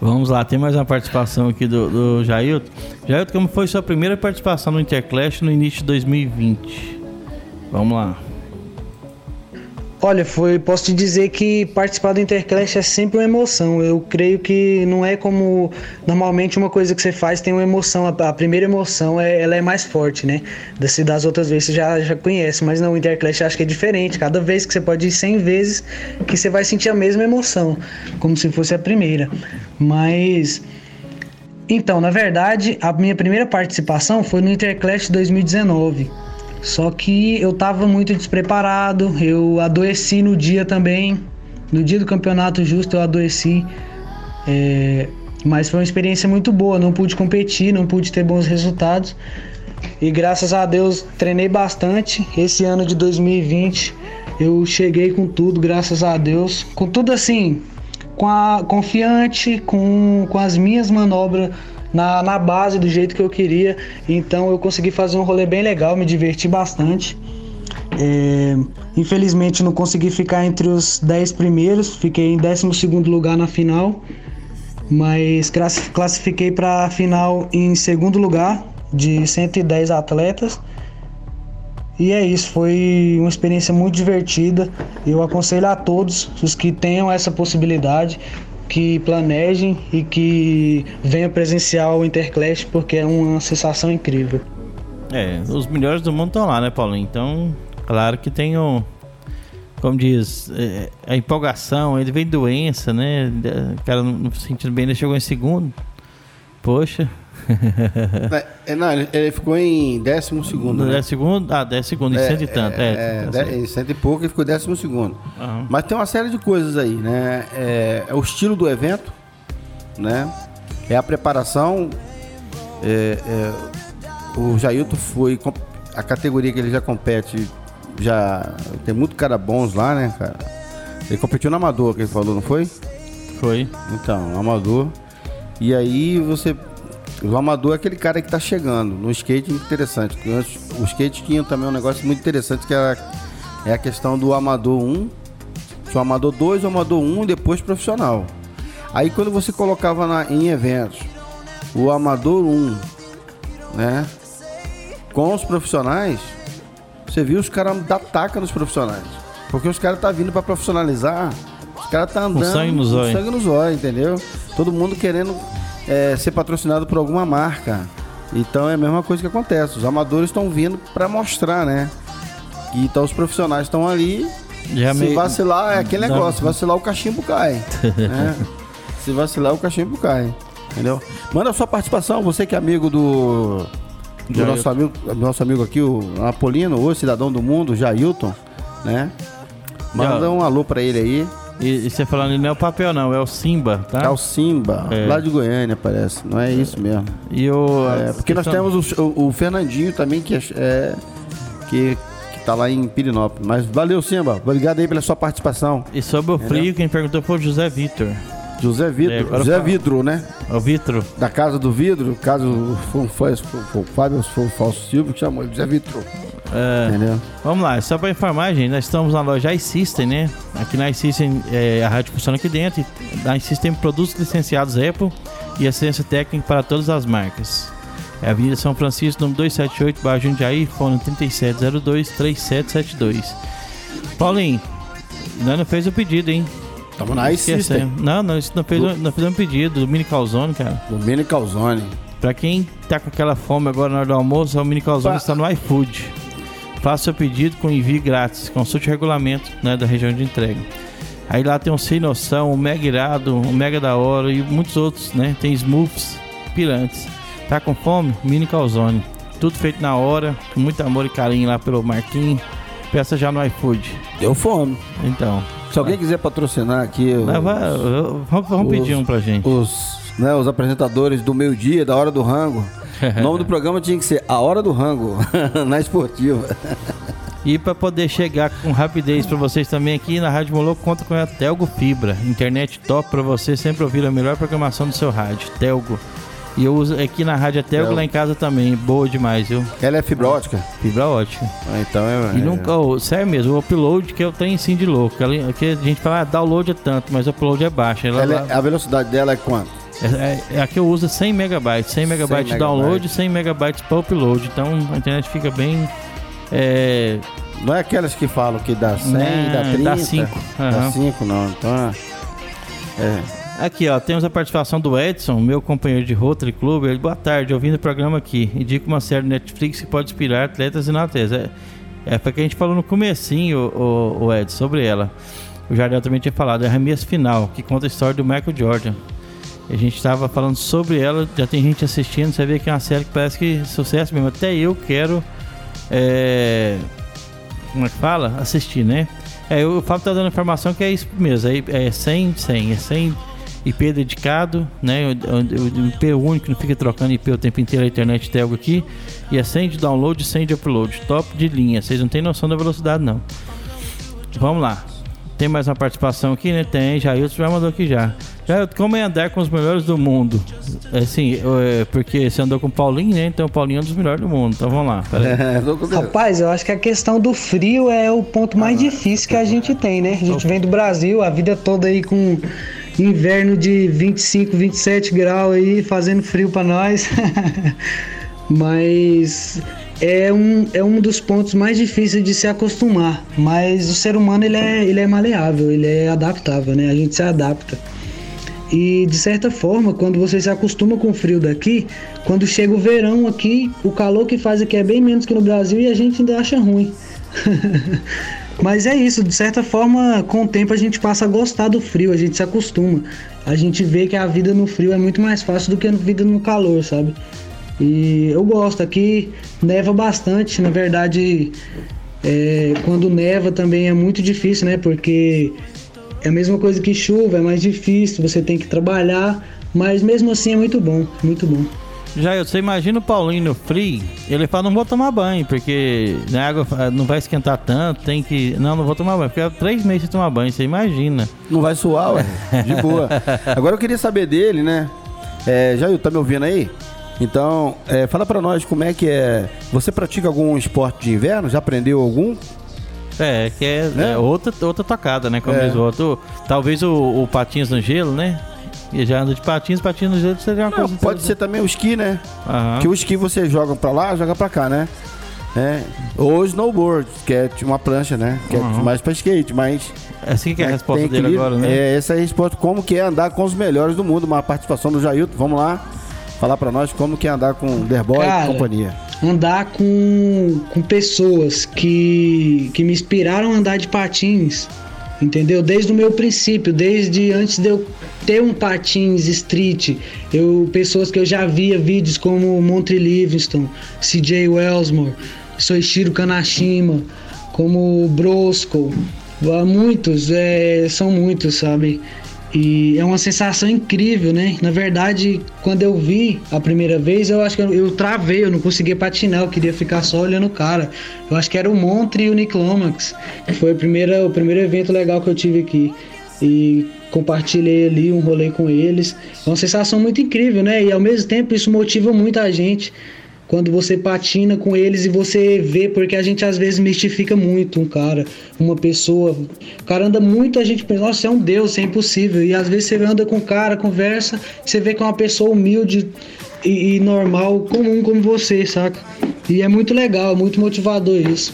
Vamos lá, tem mais uma participação aqui do, do Jailton. Jailton, como foi sua primeira participação no Interclash no início de 2020? Vamos lá. Olha, foi, posso te dizer que participar do Interclash é sempre uma emoção. Eu creio que não é como normalmente uma coisa que você faz tem uma emoção. A, a primeira emoção é, ela é mais forte, né? Das, das outras vezes você já, já conhece, mas não, o Interclash acho que é diferente. Cada vez que você pode ir 100 vezes que você vai sentir a mesma emoção, como se fosse a primeira. Mas então, na verdade, a minha primeira participação foi no Interclash 2019. Só que eu tava muito despreparado, eu adoeci no dia também. No dia do campeonato justo eu adoeci. É, mas foi uma experiência muito boa, não pude competir, não pude ter bons resultados. E graças a Deus treinei bastante. Esse ano de 2020 eu cheguei com tudo, graças a Deus. Com tudo assim, com a, confiante, com, com as minhas manobras na, na base do jeito que eu queria. Então eu consegui fazer um rolê bem legal, me diverti bastante. É, infelizmente não consegui ficar entre os 10 primeiros, fiquei em 12 lugar na final, mas classi- classifiquei para a final em segundo lugar de 110 atletas. E é isso, foi uma experiência muito divertida. Eu aconselho a todos os que tenham essa possibilidade que planejem e que venham presenciar o Interclash porque é uma sensação incrível. É, os melhores do mundo estão lá, né, Paulinho? Então, claro que tem o. Como diz, é, a empolgação, ele vem doença, né? O cara não se sentindo bem, ele chegou em segundo. Poxa. É, não, ele, ele ficou em décimo segundo. né? 10 segundos? Ah, 10 segundos, em cento e tanto. É, É, certo. em cento e pouco ele ficou décimo segundo. Aham. Mas tem uma série de coisas aí, né? É, é o estilo do evento, né? É a preparação. É, é, o Jailton foi. A categoria que ele já compete, já tem muito cara bons lá, né, cara? Ele competiu no Amador, que ele falou, não foi? Foi. Então, amador. E aí você. O amador é aquele cara que tá chegando. No skate é interessante. antes, O skate tinha também um negócio muito interessante que era, é a questão do amador 1, o amador 2, o amador 1 e depois profissional. Aí quando você colocava na- em eventos o amador 1, né? Com os profissionais, você viu os caras dar taca nos profissionais. Porque os caras tá vindo para profissionalizar, os caras tá andando sangue no com zóio. sangue no zóio, entendeu? Todo mundo querendo é, ser patrocinado por alguma marca. Então é a mesma coisa que acontece. Os amadores estão vindo para mostrar, né? E então os profissionais estão ali. Já se meio- vacilar, é aquele Não. negócio. Se vacilar, o cachimbo cai. né? Se vacilar, o cachimbo cai. Entendeu? Manda a sua participação, você que é amigo do. Do Jailton. nosso amigo, nosso amigo aqui, o Apolino, o cidadão do mundo, Jailton, né? Manda Já- um alô pra ele aí. E, e você falando, ele não é o papel, não, é o Simba, tá? É o Simba, É. lá de Goiânia, parece. Não é isso mesmo. E o. É, porque nós temos o, o- o Fernandinho também, que, é, é- que, tá lá em Pirinópolis. Mas valeu, Simba. Obrigado aí pela sua participação. E sobre o frio, quem perguntou foi o José Vitor. José É, Vidro. agora José. Vidro, né? O Vitro. Da Casa do Vidro, caso foi, foi, foi, foi o Fábio foi o Falso Silvio que chamou Zé Vitro. É, Entendeu? Vamos lá, só para informar, gente, nós estamos na loja iSystem, né? Aqui na iSystem, é, a rádio funciona aqui dentro. e A iSystem tem produtos licenciados Apple e assistência técnica para todas as marcas. É a Avenida São Francisco, número 278, Baixo Jundiaí, fone 3702-3772. Paulinho, nós não fez o pedido, hein? Tamo na System. Esquecemos. Não, não, isso não fez, não fez um pedido do Mini Calzone, cara. O Mini Calzone. Pra quem tá com aquela fome agora na hora do almoço, o Mini Calzone Pa- está no iFood. Faça seu pedido com envio grátis. Consulte o regulamento né, da região de entrega. Aí lá tem um Sem Noção, um Mega Irado, um Mega da Hora e muitos outros, né? Tem Smooths, pirantes. Tá com fome? Mini Calzone. Tudo feito na hora, com muito amor e carinho lá pelo Marquinhos. Peça já no iFood. Deu fome. Então, Se alguém quiser patrocinar aqui os, vai- vai- vamos, vamos pedir um pra gente. os, né, os apresentadores do meio-dia, da hora do rango. O nome do programa tinha que ser A Hora do Rango, na esportiva. E para poder chegar com rapidez para vocês também aqui na Rádio Moloco, conta com a Telgo Fibra, internet top para você sempre ouvir a melhor programação do seu rádio, Telgo. E eu uso aqui na Rádio Telgo, lá em casa também, boa demais, viu? Ela é fibra ótica. Fibra ótica. Ah, Então é. E nunca, oh, sério mesmo, o upload que eu tenho sim de louco. Ela- Que a gente fala, ah, download é tanto, mas o upload é baixo. Ela, Ela é- a velocidade dela é quanto? É, é- é a que eu uso 100 megabytes, 100 megabytes de download, 100 megabytes para upload. Então a internet fica bem. É, Não é aquelas que falam que dá 100, Não, dá 30. dá cinco. Dá Aham. 5, não. Então é. é. Aqui, ó, temos a participação do Edson, meu companheiro de Rotary Club. Ele, boa tarde, ouvindo o programa aqui. Indica uma série Netflix que pode inspirar atletas e não atletas. É, é porque a gente falou no comecinho, o, o Edson, sobre ela. O Jardel também tinha falado, é a Remias Final, que conta a história do Michael Jordan. A gente estava falando sobre ela, já tem gente assistindo, você vê que é uma série que parece que é sucesso mesmo. Até eu quero. É, como é que fala? Assistir, né? É, o Fábio tá dando informação que é isso mesmo, é, é 100, 100, é 100 IP dedicado, né? O, IP único, não fica trocando IP o tempo inteiro, a internet tem algo aqui. E é 100 de download, 100 de upload, top de linha. Vocês não têm noção da velocidade, não. Vamos lá. Tem mais uma participação aqui, né? Tem, Jailton já mandou aqui já. Jailton, como é andar com os melhores do mundo? É Assim, é, porque você andou com o Paulinho, né? Então o Paulinho é um dos melhores do mundo. Então vamos lá. É, Rapaz, eu acho que a questão do frio é o ponto mais difícil que a gente tem, né? A gente vem do Brasil, a vida toda aí com inverno de 25, 27 graus aí, fazendo frio pra nós. Mas é um, é um dos pontos mais difíceis de se acostumar. Mas o ser humano ele é, ele é maleável, ele é adaptável, né? A gente se adapta. E de certa forma, quando você se acostuma com o frio daqui, quando chega o verão aqui, o calor que faz aqui é bem menos que no Brasil e a gente ainda acha ruim. Mas é isso, de certa forma, com o tempo a gente passa a gostar do frio, a gente se acostuma. A gente vê que a vida no frio é muito mais fácil do que a vida no calor, sabe? E eu gosto, aqui neva bastante, na verdade, é, quando neva também é muito difícil, né? Porque é a mesma coisa que chuva, é mais difícil, você tem que trabalhar, mas mesmo assim é muito bom, muito bom. Já você imagina o Paulinho no frio, ele fala, não vou tomar banho, porque a água ah, não vai esquentar tanto, tem que. Não, não vou tomar banho, porque três meses sem tomar banho, você imagina. Não vai suar, ué. De boa. Agora eu queria saber dele, né? É, Jair, tá me ouvindo aí? Então, é, fala pra nós como é que é. Você pratica algum esporte de inverno? Já aprendeu algum? É, que é, Né? é outra, outra tocada, né? Como É. diz o outro. Talvez o, o patins no gelo, né? E já anda de patins, patins no gelo seria uma Não, coisa. pode ser também o esqui, né? Aham. Que o esqui você joga pra lá, joga pra cá, né? É. Ou o snowboard, que é tipo uma prancha, né? Que é Uhum. mais pra skate, mas. Assim que é a mas resposta dele equilíbrio. agora, né? É, essa é a resposta. Como que é andar com os melhores do mundo? Uma participação do Jailton. Vamos lá. Falar pra nós como que é andar com o Derboy e companhia. Andar com, com pessoas que, que me inspiraram a andar de patins, entendeu? Desde o meu princípio, desde antes de eu ter um patins street, eu pessoas que eu já via vídeos como Montre Livingston, CJ Wellsmore, Soichiro Kanashima, como Brosco, muitos, é, são muitos, sabe? E é uma sensação incrível, né? Na verdade, quando eu vi a primeira vez, eu acho que eu, travei, eu não conseguia patinar, eu queria ficar só olhando o cara. Eu acho que era o Montre e o Niclomax, foi a primeira, o primeiro evento legal que eu tive aqui. E compartilhei ali um rolê com eles. É uma sensação muito incrível, né? E ao mesmo tempo isso motiva muito a gente. Quando você patina com eles e você vê, porque a gente às vezes mistifica muito um cara, uma pessoa. O cara anda muito, a gente pensa, nossa, é um Deus, é impossível. E às vezes você anda com o cara, conversa, você vê que é uma pessoa humilde e, e normal, comum como você, saca? E é muito legal, muito motivador isso.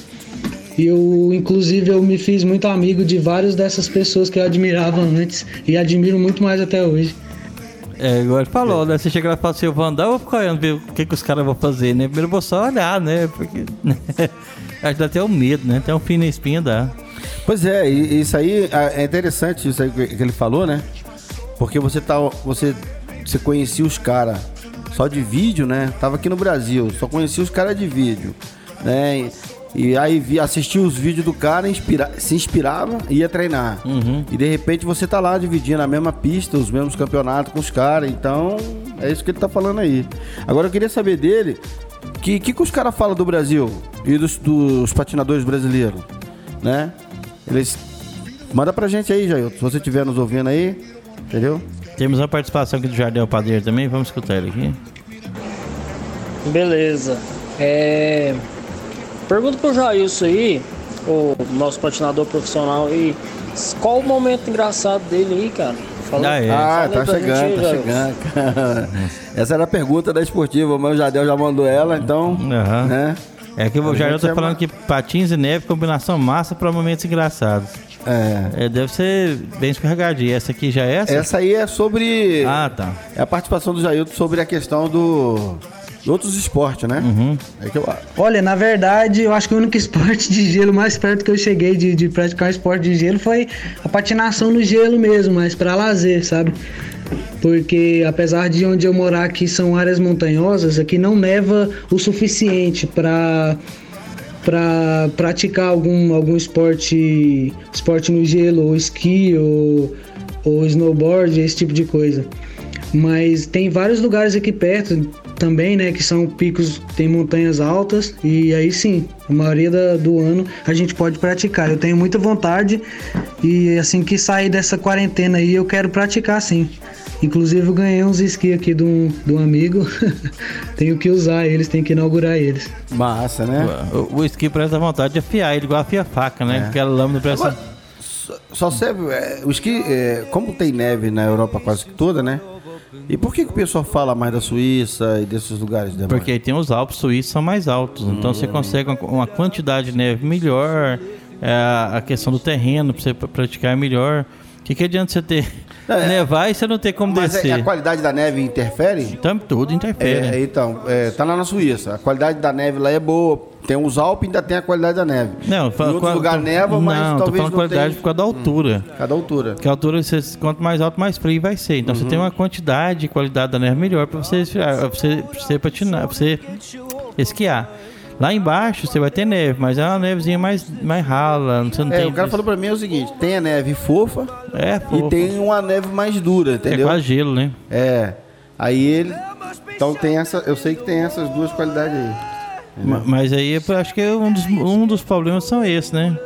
E eu, inclusive, eu me fiz muito amigo de várias dessas pessoas que eu admirava antes e admiro muito mais até hoje. É, igual ele falou, né? Você chega lá e fala assim, eu vou andar, eu vou ficar olhando ver o que, que os caras vão fazer, né? Primeiro eu vou só olhar, né? Porque né? acho que dá até o um medo, né? Até um fim na espinha dá. Pois é, isso aí é interessante isso aí que ele falou, né? Porque você tá. Você, você conhecia os caras só de vídeo, né? Tava aqui no Brasil, só conhecia os caras de vídeo, né? E aí vi, assistia os vídeos do cara, inspira, se inspirava e ia treinar. Uhum. E de repente você tá lá dividindo a mesma pista, os mesmos campeonatos com os caras. Então, é isso que ele tá falando aí. Agora eu queria saber dele, que que, que os caras falam do Brasil e dos, dos patinadores brasileiros, né? Eles manda pra gente aí, Jair, se você estiver nos ouvindo aí, entendeu? Temos a participação aqui do Jardel Padeiro também, vamos escutar ele aqui. Beleza. É... Pergunta pro Jailson aí, o nosso patinador profissional aí, qual o momento engraçado dele aí, cara? Fala, ah, é. ah tá chegando, tá chegando. Essa era a pergunta da esportiva, mas o Jardel já mandou ela, então. Uhum. Né? É que o Jardel tá falando que patins e neve, combinação massa para momentos engraçados. É. é. Deve ser bem escorregadinha. Essa aqui já é essa? Essa aí é sobre. Ah, tá. É a participação do Jailton sobre a questão do outros esportes, né? Uhum. É que eu... Olha, na verdade, eu acho que o único esporte de gelo mais perto que eu cheguei de, de praticar esporte de gelo foi a patinação no gelo mesmo, mas para lazer, sabe? Porque apesar de onde eu morar aqui são áreas montanhosas, aqui não neva o suficiente para para praticar algum, algum esporte esporte no gelo, ou esqui, ou, ou snowboard, esse tipo de coisa. Mas tem vários lugares aqui perto, também, né? Que são picos, tem montanhas altas e aí sim, a maioria da, do ano a gente pode praticar. Eu tenho muita vontade e assim que sair dessa quarentena aí eu quero praticar sim. Inclusive eu ganhei uns esqui aqui de um, de um amigo. tenho que usar eles, tenho que inaugurar eles. Massa, né? O, o esqui parece a vontade de afiar ele, igual afia faca, né? É. Aquela lâmina parece. Agora, só serve. É, o esqui, é, como tem neve na Europa quase toda, né? E por que, que o pessoal fala mais da Suíça e desses lugares? Né, Porque tem os Alpes suíços são mais altos, hum. então você hum. consegue uma quantidade de neve melhor, é, a questão do terreno para você praticar é melhor. O que, que adianta você ter é, nevar e você não ter como mas é, descer? a qualidade da neve interfere? Então, tudo interfere. É, então, é, tá lá na Suíça. A qualidade da neve lá é boa. Tem os Alpes ainda tem a qualidade da neve. Não, em outro lugar tô, neva, mas não, talvez tô falando não qualidade tenha... por causa da altura. Hum, cada altura. Porque a altura, você, quanto mais alto, mais frio vai ser. Então uhum. você tem uma quantidade de qualidade da neve melhor para você, pra você, pra você patinar, pra você esquiar. Lá embaixo você vai ter neve, mas é uma nevezinha mais, mais rala. Você não é, tem o cara falou pra mim é o seguinte: tem a neve fofa, é, fofa. e tem uma neve mais dura, entendeu? É quase gelo, né? É. Aí ele. Então tem essa. Eu sei que tem essas duas qualidades aí. Mas, mas aí eu acho que um dos, um dos problemas são esses, né?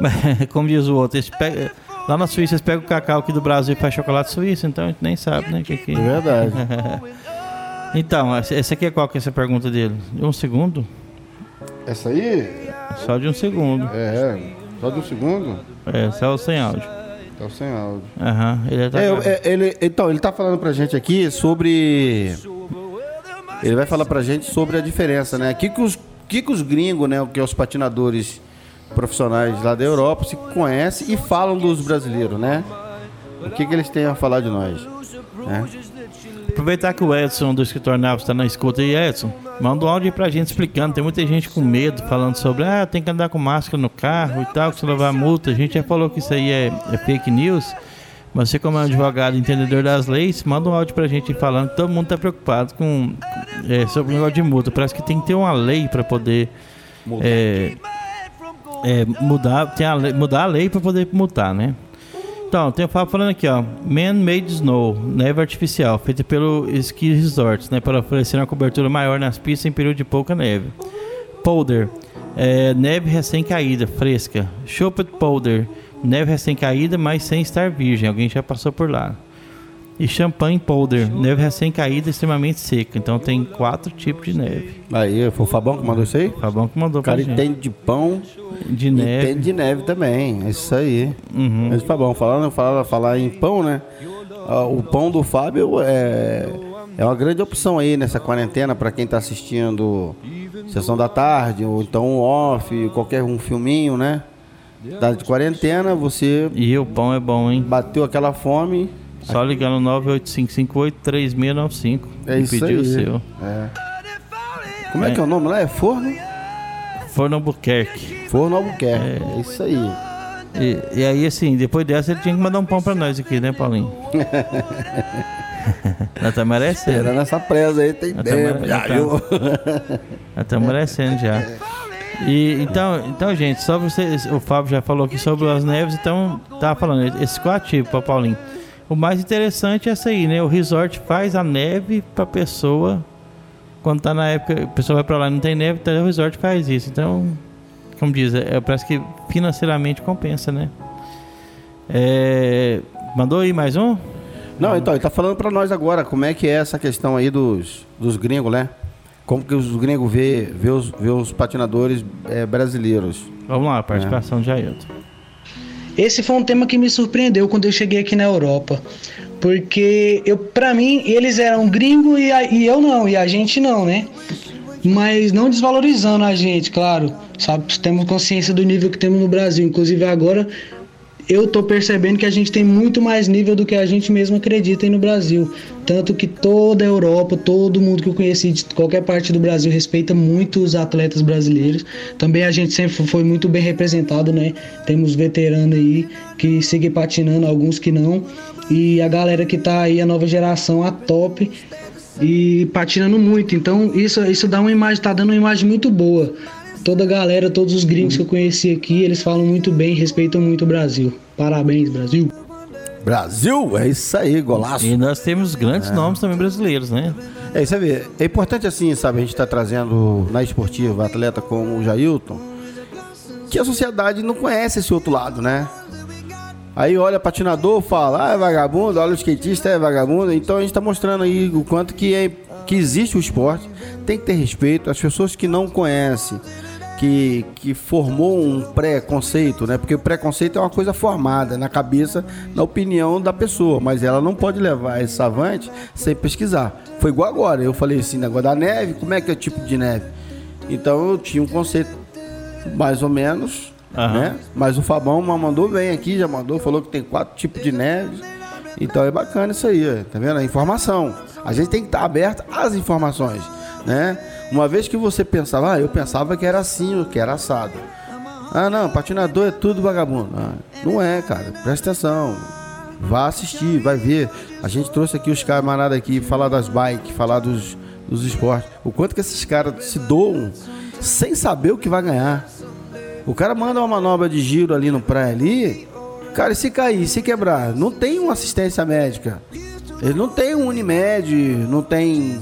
Como diz o outro, pegam, lá na Suíça eles pegam o cacau aqui do Brasil e faz chocolate suíço, então a gente nem sabe, né? Que, que... É verdade. então, essa aqui é qual que é essa pergunta dele? Um segundo? Essa aí? Só de um segundo. É, só de um segundo? É, só sem áudio. Só sem áudio. Aham, ele tá. É, é, ele, então, ele tá falando pra gente aqui sobre. Ele vai falar pra gente sobre a diferença, né? O que, que, os, que, que os gringos, né? Que é os patinadores profissionais lá da Europa se conhecem e falam dos brasileiros, né? O que, que eles têm a falar de nós, né? Aproveitar que o Edson do escritório Naves está na escuta aí, Edson. Manda um áudio pra gente explicando. Tem muita gente com medo, falando sobre, ah, tem que andar com máscara no carro e tal, que se levar multa. A gente já falou que isso aí é, é fake news. Mas você, como é um advogado entendedor das leis, manda um áudio pra gente falando que todo mundo tá preocupado com é, sobre o negócio de multa. Parece que tem que ter uma lei para poder é, é, mudar, tem a lei, mudar a lei para poder multar, né? Então, tem o Fábio falando aqui, ó. Man-made snow, neve artificial, feita pelo Ski Resorts, né? Para oferecer uma cobertura maior nas pistas em período de pouca neve. Powder, é, neve recém-caída, fresca. Chopped powder, neve recém-caída, mas sem estar virgem. Alguém já passou por lá. e champanhe powder, neve recém-caída extremamente seca. Então tem quatro tipos de neve. Aí, foi o Fabão que mandou isso aí? O Fabão que mandou O cara pra gente. entende de pão De neve. entende de neve também. É isso aí. Uhum. Mas Fabão, falando, falar, falar em pão, né? Ah, O pão do Fábio é, é uma grande opção aí nessa quarentena para quem tá assistindo Sessão da Tarde, ou então off, qualquer um filminho, né? Tá de quarentena, você E o pão é bom, hein? bateu aquela fome, Só ligar no 985583695 é e isso pedir aí. o seu. É. Como é que é o nome lá? É Forno? Forno Albuquerque. Forno Albuquerque. É isso aí. E, e aí, assim, depois dessa ele tinha que mandar um pão pra nós aqui, né, Paulinho? Nós tá merecendo. Era nessa presa aí, tem Eu tempo. Já, eu viu? Nós estamos merecendo já. E, então, então, gente, só vocês, o Fábio já falou aqui sobre as neves, então tá falando, esses quatro tipos Paulinho. O mais interessante é essa aí, né? O resort faz a neve pra pessoa. Quando tá na época, a pessoa vai pra lá e não tem neve, então o resort faz isso. Então, como diz, é, parece que financeiramente compensa, né? É, mandou aí mais um? Não, então, ele tá falando pra nós agora como é que é essa questão aí dos, dos gringos, né? Como que os gringos vê, vê, os, vê os patinadores é, brasileiros. Vamos lá, participação de Ailton. Esse foi um tema que me surpreendeu quando eu cheguei aqui na Europa. Porque eu, para mim, eles eram gringo e, a- e eu não, e a gente não, né? Mas não desvalorizando a gente, claro. Sabe, temos consciência do nível que temos no Brasil. Inclusive agora eu tô percebendo que a gente tem muito mais nível do que a gente mesmo acredita no Brasil. Tanto que toda a Europa, todo mundo que eu conheci de qualquer parte do Brasil respeita muito os atletas brasileiros. Também a gente sempre foi muito bem representado, né? Temos veteranos aí que seguem patinando, alguns que não. E a galera que tá aí, a nova geração, a top e patinando muito. Então isso, isso dá uma imagem, tá dando uma imagem muito boa. Toda a galera, todos os gringos que eu conheci aqui, eles falam muito bem, respeitam muito o Brasil. Parabéns, Brasil. Brasil, é isso aí, golaço. E nós temos grandes nomes também brasileiros, né? É, isso aí. É importante assim, sabe, a gente tá trazendo na esportiva atleta como o Jailton, que a sociedade não conhece esse outro lado, né? Aí olha patinador, fala, ah, é vagabundo, olha o skatista, é vagabundo. Então a gente tá mostrando aí o quanto que, é, que existe o esporte, tem que ter respeito. As pessoas que não conhecem, que, que formou um preconceito, né? Porque o preconceito é uma coisa formada na cabeça, na opinião da pessoa, mas ela não pode levar esse avante sem pesquisar. Foi igual agora, eu falei assim, negócio da neve, como é que é o tipo de neve? Então eu tinha um conceito mais ou menos, Aham. né? Mas o Fabão ma- mandou bem aqui, já mandou, falou que tem quatro tipos de neve. Então é bacana isso aí, tá vendo? A informação. A gente tem que estar aberto às informações, né? Uma vez que você pensava, ah, eu pensava que era assim, que era assado. Ah, não, patinador é tudo vagabundo. Ah, não é, cara. Presta atenção. Vá assistir, vai ver. A gente trouxe aqui os camaradas aqui falar das bikes, falar dos, dos esportes. O quanto que esses caras se doam sem saber o que vai ganhar. O cara manda uma manobra de giro ali no praia ali. Cara, e se cair, se quebrar, não tem uma assistência médica. Ele não tem um Unimed, não tem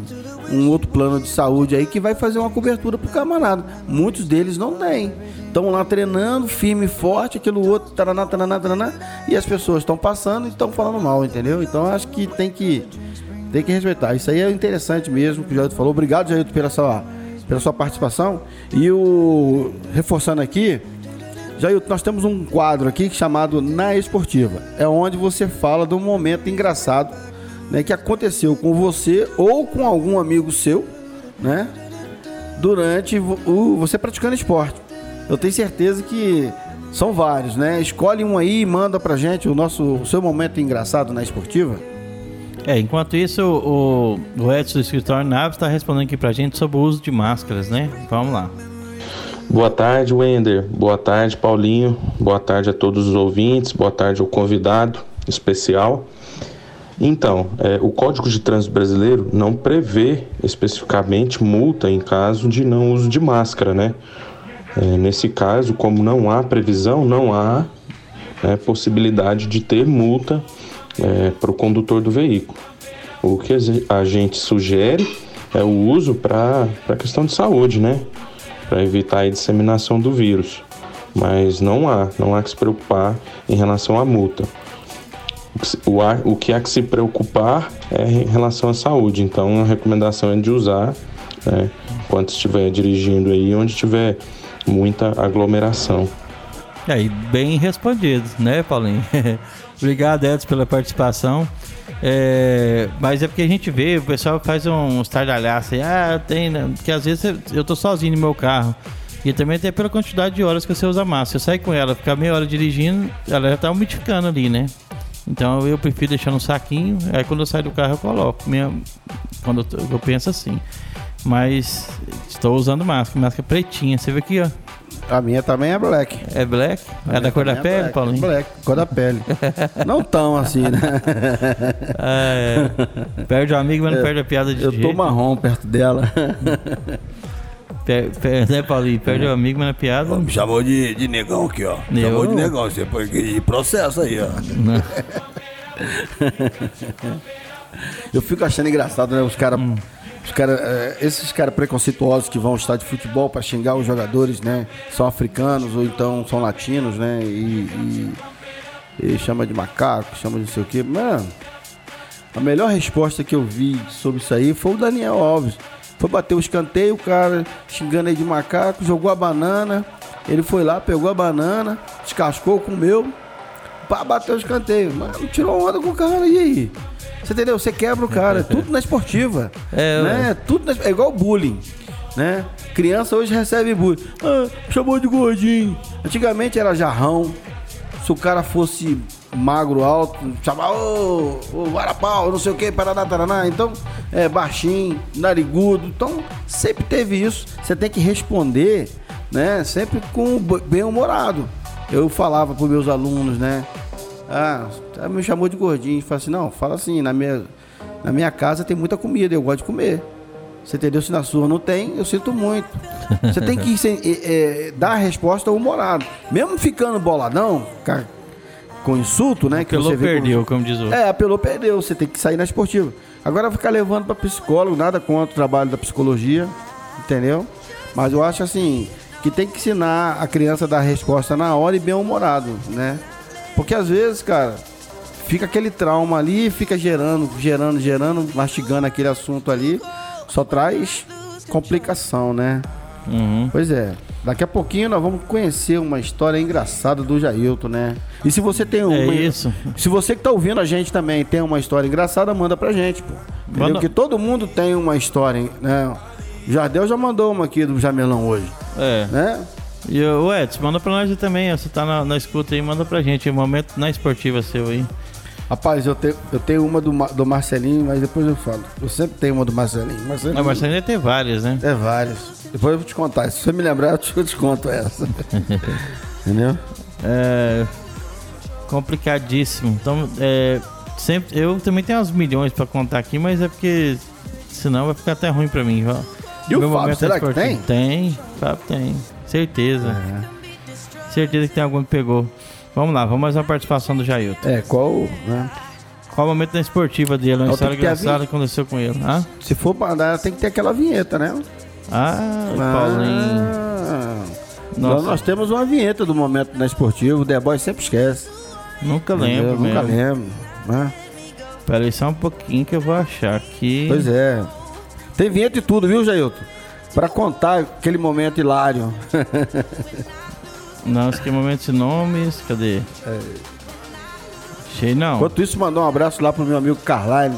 um outro plano de saúde aí que vai fazer uma cobertura pro camarada. Muitos deles não têm. Estão lá treinando, firme e forte, aquilo outro, taraná, taraná, taraná, e as pessoas estão passando e estão falando mal, entendeu? Então acho que tem que tem que respeitar. Isso aí é interessante mesmo que o Jailton falou. Obrigado, Jailton, pela sua, pela sua participação. E o reforçando aqui, Jailton, nós temos um quadro aqui chamado Na Esportiva. É onde você fala um momento engraçado né, que aconteceu com você ou com algum amigo seu, né? Durante o, você praticando esporte. Eu tenho certeza que são vários, né? Escolhe um aí e manda pra gente o nosso o seu momento engraçado na esportiva. É, enquanto isso, o, o Edson do Escritório Naves está respondendo aqui pra gente sobre o uso de máscaras, né? Vamos lá. Boa tarde, Wender. Boa tarde, Paulinho. Boa tarde a todos os ouvintes. Boa tarde ao convidado especial. Então, é, o Código de Trânsito Brasileiro não prevê especificamente multa em caso de não uso de máscara, né? É, nesse caso, como não há previsão, não há né, possibilidade de ter multa para o condutor do veículo. O que a gente sugere é o uso para a questão de saúde, né? Para evitar a disseminação do vírus. Mas não há, não há que se preocupar em relação à multa. O, o que há que se preocupar é em relação à saúde. Então a recomendação é de usar né, quando estiver dirigindo aí, onde tiver muita aglomeração. E aí, bem respondido, né, Paulinho? Obrigado, Edson, pela participação. É, mas é porque a gente vê, o pessoal faz um estardalhaço aí, ah, tem, né? Porque às vezes eu tô sozinho no meu carro. E também até pela quantidade de horas que você usa massa. Eu saio com ela, ficar meia hora dirigindo, ela já tá umidificando ali, né? Então eu prefiro deixar no saquinho. Aí quando eu saio do carro eu coloco. Minha, quando eu, eu penso assim. Mas estou usando máscara, máscara pretinha. Você vê aqui, ó. A minha também é black. É black? A é da cor da pele, é black, Paulinho? Black, cor da pele. não tão assim, né? É, perde o amigo, mas não perde a piada de Eu jeito. tô marrom perto dela. Né, Paulinho? Perde o amigo, mas na piada. Me chamou de, de negão aqui, ó. Me chamou de negão. Você foi de processo aí, ó. Eu fico achando engraçado, né? Os caras. Hum. Os cara, é, esses caras preconceituosos que vão ao estádio de futebol para xingar os jogadores, né? São africanos ou então são latinos, né? E, e, e chama de macaco, chama de não sei o quê. Mano, a melhor resposta que eu vi sobre isso aí foi o Daniel Alves. Foi bater o escanteio, o cara xingando aí de macaco, jogou a banana. Ele foi lá, pegou a banana, descascou, comeu, pá, bateu o escanteio. Mano, tirou onda com o cara e aí? Você entendeu? Você quebra o cara, tudo na esportiva. É, né? Tudo na- é igual bullying, né? Criança hoje recebe bullying. Ah, chamou de gordinho. Antigamente era jarrão. Se o cara fosse magro, alto, chamava ô, ô, varapau, não sei o que, paraná, taraná. Então, é baixinho, narigudo. Então, sempre teve isso. Você tem que responder, né? Sempre com bem humorado. Eu falava para meus alunos, né? Ah, me chamou de gordinho. Falei assim, não, fala assim, na minha, na minha casa tem muita comida, eu gosto de comer. Você entendeu? Se na sua não tem, eu sinto muito. Você tem que é, é, dar a resposta humorado. Mesmo ficando boladão, ca- com insulto, né? Que Pelou, você vê como- perdeu, como diz o. é, apelou, perdeu. Você tem que sair na esportiva. Agora ficar levando para psicólogo, nada contra o trabalho da psicologia, entendeu? Mas eu acho assim que tem que ensinar a criança a dar resposta na hora e bem humorado, né? Porque às vezes, cara, fica aquele trauma ali, fica gerando, gerando, gerando, mastigando aquele assunto ali, só traz complicação, né? Uhum. Pois é. Daqui a pouquinho nós vamos conhecer uma história engraçada do Jailton, né? E se você tem uma. É isso. Se você que tá ouvindo a gente também tem uma história engraçada, manda pra gente, pô. Entendeu? Manda- Porque todo mundo tem uma história, né? O Jardel já mandou uma aqui do Jamelão hoje, É. né? E o Edson, manda pra nós também. Você tá na, na escuta aí, manda pra gente. Um momento na esportiva seu aí. Rapaz, eu, te- eu tenho uma do, do Marcelinho, mas depois eu falo. Eu sempre tenho uma do Marcelinho. Marcelinho Ah, mas ainda tem várias, né? É várias. Depois eu vou te contar. Se você me lembrar, eu te, eu te conto essa. Entendeu? É. Complicadíssimo. Então, é. Sempre, eu também tenho uns milhões pra contar aqui, mas é porque senão vai ficar até ruim pra mim. ó. E o Meu Fábio, momento será que esportivo. Tem, Fábio tem. Certeza. É. Certeza que tem algum que pegou. Vamos lá, vamos mais uma participação do Jailton. É, qual. Né? Qual o momento da esportiva dele? Uma história que engraçada aconteceu com ele. Ah, Se for pra andar, tem que ter aquela vinheta, né? ah Paulinho. Ah. Nossa. Então nós temos uma vinheta do momento na esportivo. O The Boy sempre esquece. Nunca entendeu? lembro. Nunca mesmo. lembro. Né? Aí só um pouquinho que eu vou achar aqui. Pois é. Tem vinheta e tudo, viu, Jailton? Pra contar aquele momento hilário. Não, é momento de nomes. Cadê? Achei não. Enquanto isso, mandar um abraço lá pro meu amigo Carline,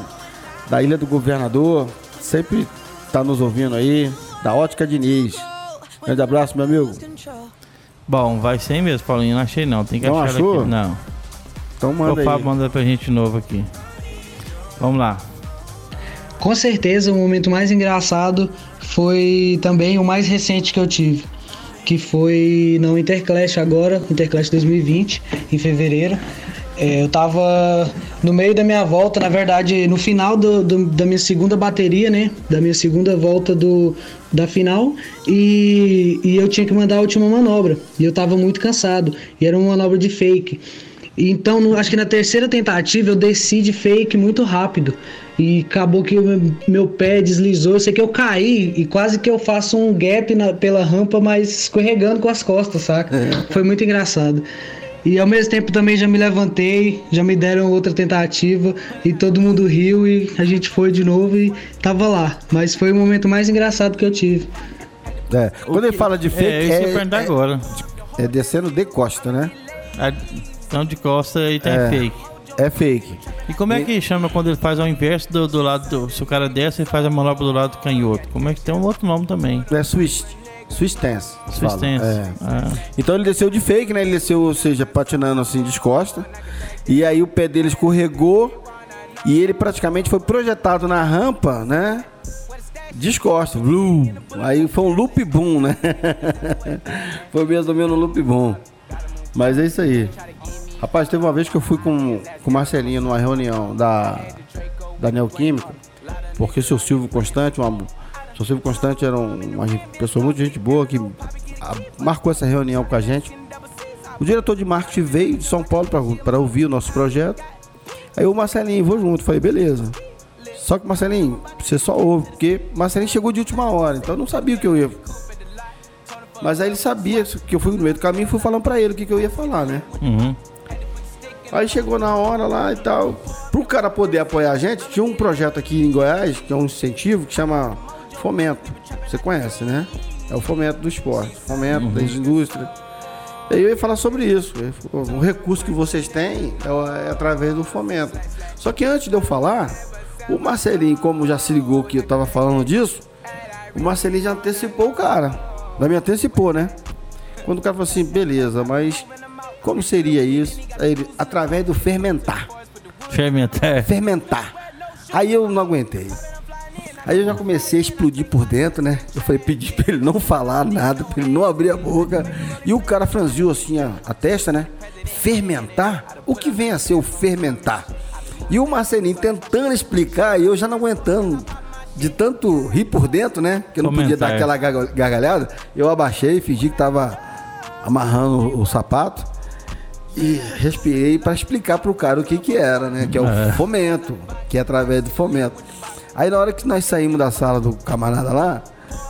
da Ilha do Governador. Sempre tá nos ouvindo aí. Da Ótica Diniz. Grande abraço, meu amigo. Bom, vai sem mesmo, Paulinho. Não achei não. Tem que Não achar achou? aqui. Não. Então manda Fábio aí. manda pra gente novo aqui. Vamos lá. Com certeza, o momento mais engraçado foi também o mais recente que eu tive, que foi no Interclash agora, Interclash 2020, em fevereiro. É, eu tava no meio da minha volta, na verdade, no final do- do- da minha segunda bateria, né? Da minha segunda volta do, da final, e, e eu tinha que mandar a última manobra. E eu tava muito cansado, e era uma manobra de fake. Então, acho que na terceira tentativa eu desci de fake muito rápido. E acabou que o meu, meu pé deslizou. Eu sei que eu caí e quase que eu faço um gap na- pela rampa, mas escorregando com as costas, saca? Foi muito engraçado. E ao mesmo tempo também já me levantei, já me deram outra tentativa e todo mundo riu e a gente foi de novo e tava lá. Mas foi o momento mais engraçado que eu tive. É, quando ele fala de fake, É, isso que eu é, é, agora. é descendo de costa, né? A- Então de costa e tem É. fake. É fake. E como é que chama quando ele faz ao inverso do, do lado do. Se o cara desce e faz a manobra do lado do canhoto? Como é que tem um outro nome também? É Swiss. Swiss eles Swiss stance. É. Ah, Então ele desceu de fake, né? Ele desceu, ou seja, patinando assim de costa. E aí o pé dele escorregou e ele praticamente foi projetado na rampa, né? Descosta. Blue. Aí foi um loop boom, né? foi mesmo menos um loop boom. Mas é isso aí. Rapaz, teve uma vez que eu fui com, com o Marcelinho numa reunião da, da Neoquímica, porque o seu Silvio Constante, uma, o seu Silvio Constante era um- uma pessoa muito gente boa que a- marcou essa reunião com a gente. O diretor de marketing veio de São Paulo para ouvir o nosso projeto. Aí o Marcelinho, vou junto. Falei, beleza. Só que Marcelinho, você só ouve, porque Marcelinho chegou de última hora, então eu não sabia o que eu ia. Mas aí ele sabia que eu fui no meio do caminho e fui falando pra ele o que, que eu ia falar, né? uhum. Aí chegou na hora lá e tal. Pro cara poder apoiar a gente, tinha um projeto aqui em Goiás, que é um incentivo, que chama Fomento. Você conhece, né? É o fomento do esporte, fomento da indústria. E aí eu ia falar sobre isso. O recurso que vocês têm é, é através do fomento. Só que antes de eu falar, o Marcelinho, como já se ligou que eu tava falando disso, o Marcelinho já antecipou o cara. Já me antecipou, né? Quando o cara falou assim, beleza, mas como seria isso? Aí ele, através do fermentar. Fermentar. Fermentar. Aí eu não aguentei. Aí eu já comecei a explodir por dentro, né? Eu falei, pedi pra ele não falar nada, pra ele não abrir a boca. E o cara franziu assim a, a testa, né? Fermentar? O que vem a ser o fermentar? E o Marcelinho tentando explicar e eu já não aguentando de tanto rir por dentro, né? Que eu não podia dar Comentar. aquela garga- gargalhada. Eu abaixei, fingi que tava amarrando o sapato e respirei para explicar pro cara o que que era, né? Que é o É. fomento, que é através do fomento. Aí na hora que nós saímos da sala do camarada lá,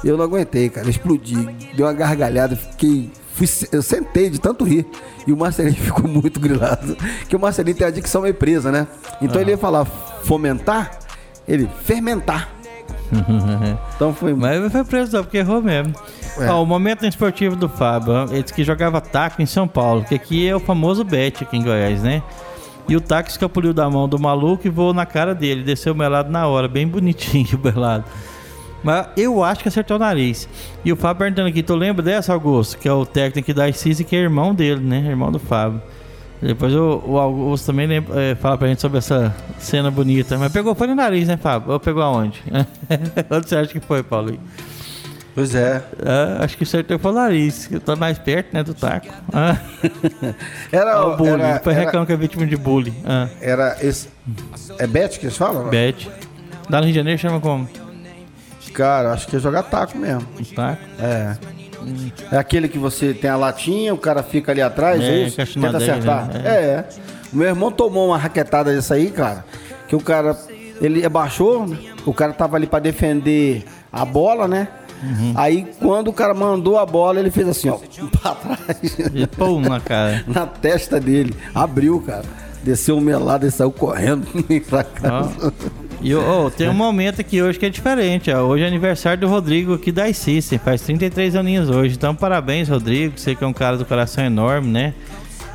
eu não aguentei, cara, explodi, deu uma gargalhada, fiquei, fui, eu sentei de tanto rir. E o Marcelinho ficou muito grilado, que o Marcelinho tem a dicção meio presa, né? Então ele ia falar fomentar, ele fermentar. Então foi Mas foi preso não, porque errou mesmo. É. Ó, o momento esportivo do Fábio, ele disse que jogava taco em São Paulo, que aqui é o famoso bet aqui em Goiás, né? E o taco escapuliu da mão do maluco e voou na cara dele, desceu melado na hora, bem bonitinho melado. Mas eu acho que acertou o nariz. E o Fábio perguntando aqui, tu lembra dessa, Augusto? Que é o técnico da ICIS, que é irmão dele, né? Irmão do Fábio. Depois o, o Augusto também lembra, é, fala pra gente sobre essa cena bonita. Mas pegou foi no nariz, né, Fábio? Ou pegou aonde? Onde você acha que foi, Paulo? Pois é. Ah, acho que acertou foi o nariz, que eu tô mais perto, né, do taco. Ah, Era, o bullying. era, foi era, reclama que é vítima de bullying. Ah, era esse. É bet que eles falam? bet. Lá no Rio de Janeiro chama como? Cara, acho que é jogar taco mesmo. Taco. É. É aquele que você tem a latinha, o cara fica ali atrás, é, É, isso? Tenta acertar. né? É. O meu irmão tomou uma raquetada dessa aí, cara, que o cara, ele abaixou, o cara tava ali pra defender a bola, né? Uhum. Aí quando o cara mandou a bola, ele fez assim, ó, pra trás, E pum na cara. na testa dele. Abriu, cara. Desceu o melado e saiu correndo pra casa. E ô, ô, tem um momento aqui hoje que é diferente. Ó. Hoje é aniversário do Rodrigo aqui da ICIS. Faz 33 aninhos hoje. Então, parabéns, Rodrigo. Você que é um cara do coração enorme, né?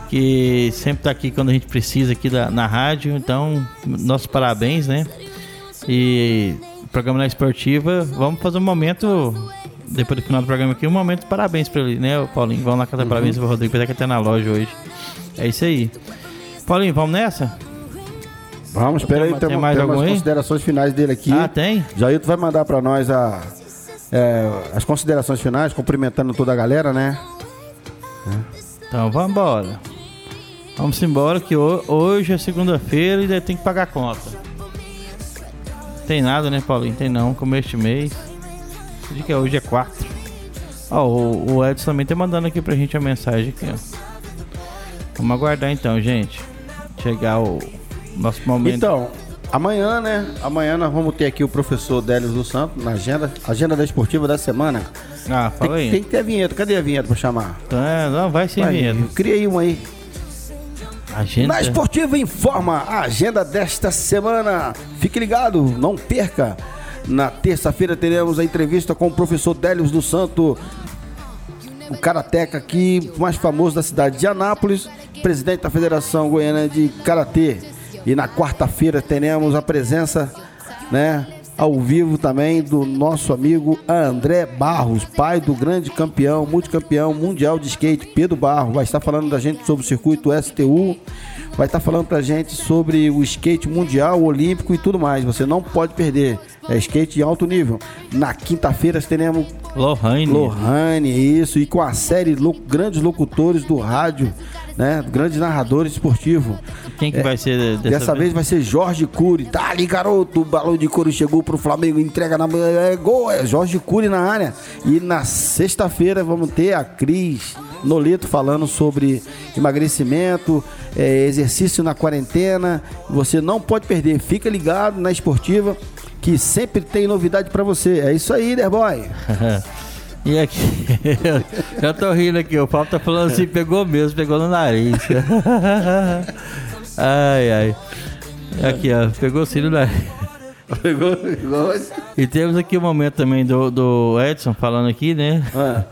Que sempre tá aqui quando a gente precisa aqui da, na rádio. Então, nossos parabéns, né? E programa na esportiva. Vamos fazer um momento. Depois do final do programa aqui, um momento de parabéns pra ele, né, Paulinho? Vamos lá cantar parabéns pro Rodrigo, apesar que até na loja hoje. É isso aí. Paulinho, vamos nessa? Vamos, espera aí, Tem- tem, mais tem algum umas aí? considerações finais dele aqui. Ah, tem? Jailton vai mandar pra nós a, é, as considerações finais, cumprimentando toda a galera, né? Então vamos embora. Vamos embora que ho- hoje é segunda-feira e tem que pagar a conta. Tem nada, né, Paulinho? Tem não, começo de mês. Hoje que é hoje é 4. Ó, o, o Edson também tá mandando aqui pra gente a mensagem aqui, ó. Vamos aguardar então, gente. Chegar o nosso momento. Então, amanhã, né? Amanhã nós vamos ter aqui o professor Délis do Santos na agenda, agenda da esportiva da semana. ah, Tem, fala aí. tem que ter a vinheta. Cadê a vinheta pra chamar? É, não, vai sem Vai, vinheta. Cria aí uma aí. Agenda. Na Esportiva Informa, a agenda desta semana. Fique ligado, não perca. Na terça-feira teremos a entrevista com o professor Délios do Santo, o karateca aqui mais famoso da cidade de Anápolis, presidente da Federação Goiana de Karatê. E na quarta-feira teremos a presença, né, ao vivo também do nosso amigo André Barros, pai do grande campeão, multicampeão mundial de skate, Pedro Barros. Vai estar falando da gente sobre o circuito STU, vai estar falando pra gente sobre o skate mundial, olímpico e tudo mais. Você não pode perder. É skate de alto nível. Na quinta-feira teremos Lohane. Lohane, isso, e com a série grandes locutores do rádio, né? Grandes narradores esportivos. Quem que vai ser dessa, Dessa vez vai ser Jorge Cury. Tá ali, garoto. O balão de couro chegou pro Flamengo. Entrega na. É gol. É Jorge Cury na área. E na sexta-feira vamos ter a Cris Noleto falando sobre emagrecimento, é, exercício na quarentena. Você não pode perder. Fica ligado na esportiva que sempre tem novidade pra você. É isso aí, né, boy? E aqui, já tô rindo aqui, o Paulo tá falando assim, pegou mesmo, pegou no nariz. Ai, ai. Aqui, ó, pegou sim no nariz. Pegou igual E temos aqui o momento também do, do Edson falando aqui, né? Ah,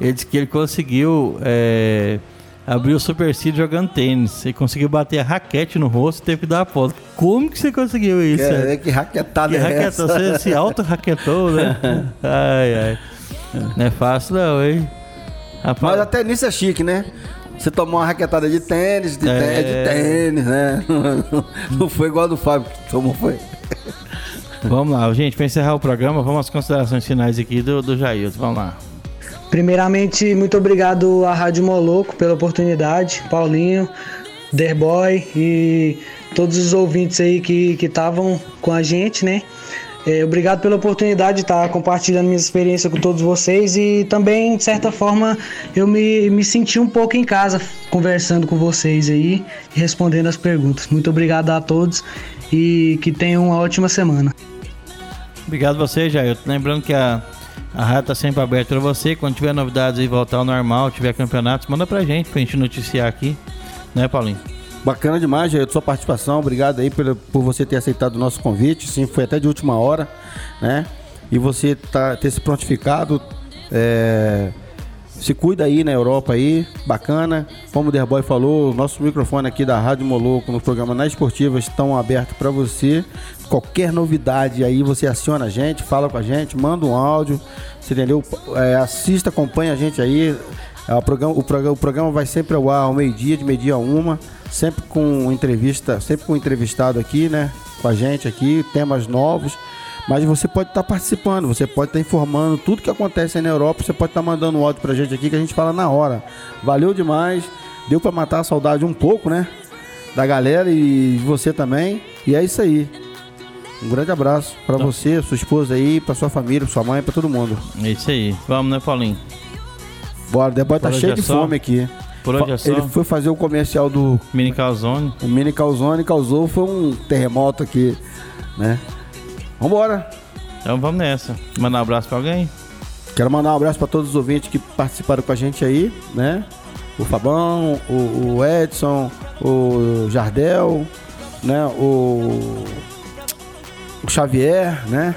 Ele disse que ele conseguiu é, abrir o supercílio jogando tênis. Ele conseguiu bater a raquete no rosto e teve que dar a ponta. Como que você conseguiu isso? é, é que raquetada Que é raquetou, essa? você se auto-raquetou, né? Ai, ai. Não é fácil não, hein? Rapaz, Mas até nisso é chique, né? Você tomou uma raquetada de tênis, de, É. tênis, de tênis, né? Não foi igual a do Fábio que tomou, foi. Vamos lá, gente, para encerrar o programa, vamos às considerações finais aqui do, do Jailton. Vamos lá. Primeiramente, muito obrigado à Rádio Moloco pela oportunidade, Paulinho, Derboy e todos os ouvintes aí que estavam com a gente, né? É, obrigado pela oportunidade de estar compartilhando minha experiência com todos vocês e também, de certa forma, eu me, me senti um pouco em casa conversando com vocês aí e respondendo as perguntas. Muito obrigado a todos e que tenham uma ótima semana. Obrigado a você, Jailton. Lembrando que a, a rádio está sempre aberta para você. Quando tiver novidades e voltar ao normal, tiver campeonatos, manda pra gente, pra gente noticiar aqui. Né, Paulinho? Bacana demais, Jair, sua participação. Obrigado aí por, por você ter aceitado o nosso convite. Sim, foi até de última hora, né? E você tá, ter se prontificado. é, se cuida aí na Europa aí, bacana. Como o Derboy falou, nosso microfone aqui da Rádio Moloco no programa Na Esportiva estão abertos para você. Qualquer novidade aí, você aciona a gente, fala com a gente, manda um áudio, você entendeu? É, assista, acompanha a gente aí. É, o, programa, o, programa, o programa vai sempre ao ar ao meio-dia, de meio-dia a uma, sempre com entrevista, sempre com entrevistado aqui, né? Com a gente aqui, temas novos. Mas você pode estar participando, você pode estar informando tudo que acontece aí na Europa, você pode estar mandando um áudio pra gente aqui que a gente fala na hora. Valeu demais, deu pra matar a saudade um pouco, né? Da galera e de você também. E é isso aí. Um grande abraço pra você, sua esposa aí, pra sua família, pra sua mãe, pra todo mundo. É isso aí. Vamos, né, Paulinho? Bora, o Deboy tá cheio é de só. fome aqui. Por hoje é só. Ele foi fazer o comercial do Mini Calzone. o Mini Calzone, causou foi um terremoto aqui, né? Vambora! Então vamos nessa. Mandar um abraço pra alguém? Quero mandar um abraço para todos os ouvintes que participaram com a gente aí, né? O Fabão, o, o Edson, o Jardel, né? O, o Xavier, né?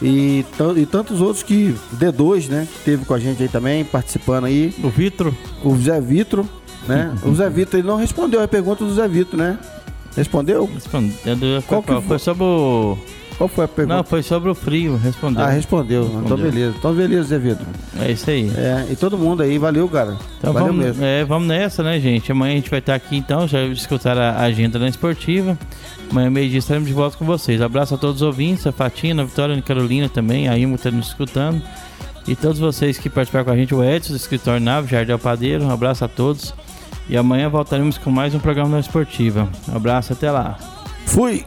E, e tantos outros que. D2, né? Que teve com a gente aí também, participando aí. O Vitro? O Zé Vitro, né? O Zé Vitro, ele não respondeu a pergunta do Zé Vitro, né? Respondeu? Respondendo. Qual que foi, foi? foi sobre o. Qual foi a pergunta? Não, foi sobre o frio. Respondeu. ah, respondeu. Então Respondeu. beleza. Então beleza, Zé Vitro. É isso aí. É, e todo mundo aí, valeu, cara. Então valeu vamos, mesmo. é, vamos nessa, né, gente? Amanhã a gente vai estar aqui então, já escutar a agenda da esportiva. Amanhã, meio-dia, estaremos de volta com vocês. Abraço a todos os ouvintes, a Fatina, a Vitória, a Carolina também, a Ilma está nos escutando. E todos vocês que participaram com a gente, o Edson, do escritório Nave, Jardel Padeiro. Um abraço a todos. E amanhã voltaremos com mais um programa da esportiva. Um abraço, até lá. Fui!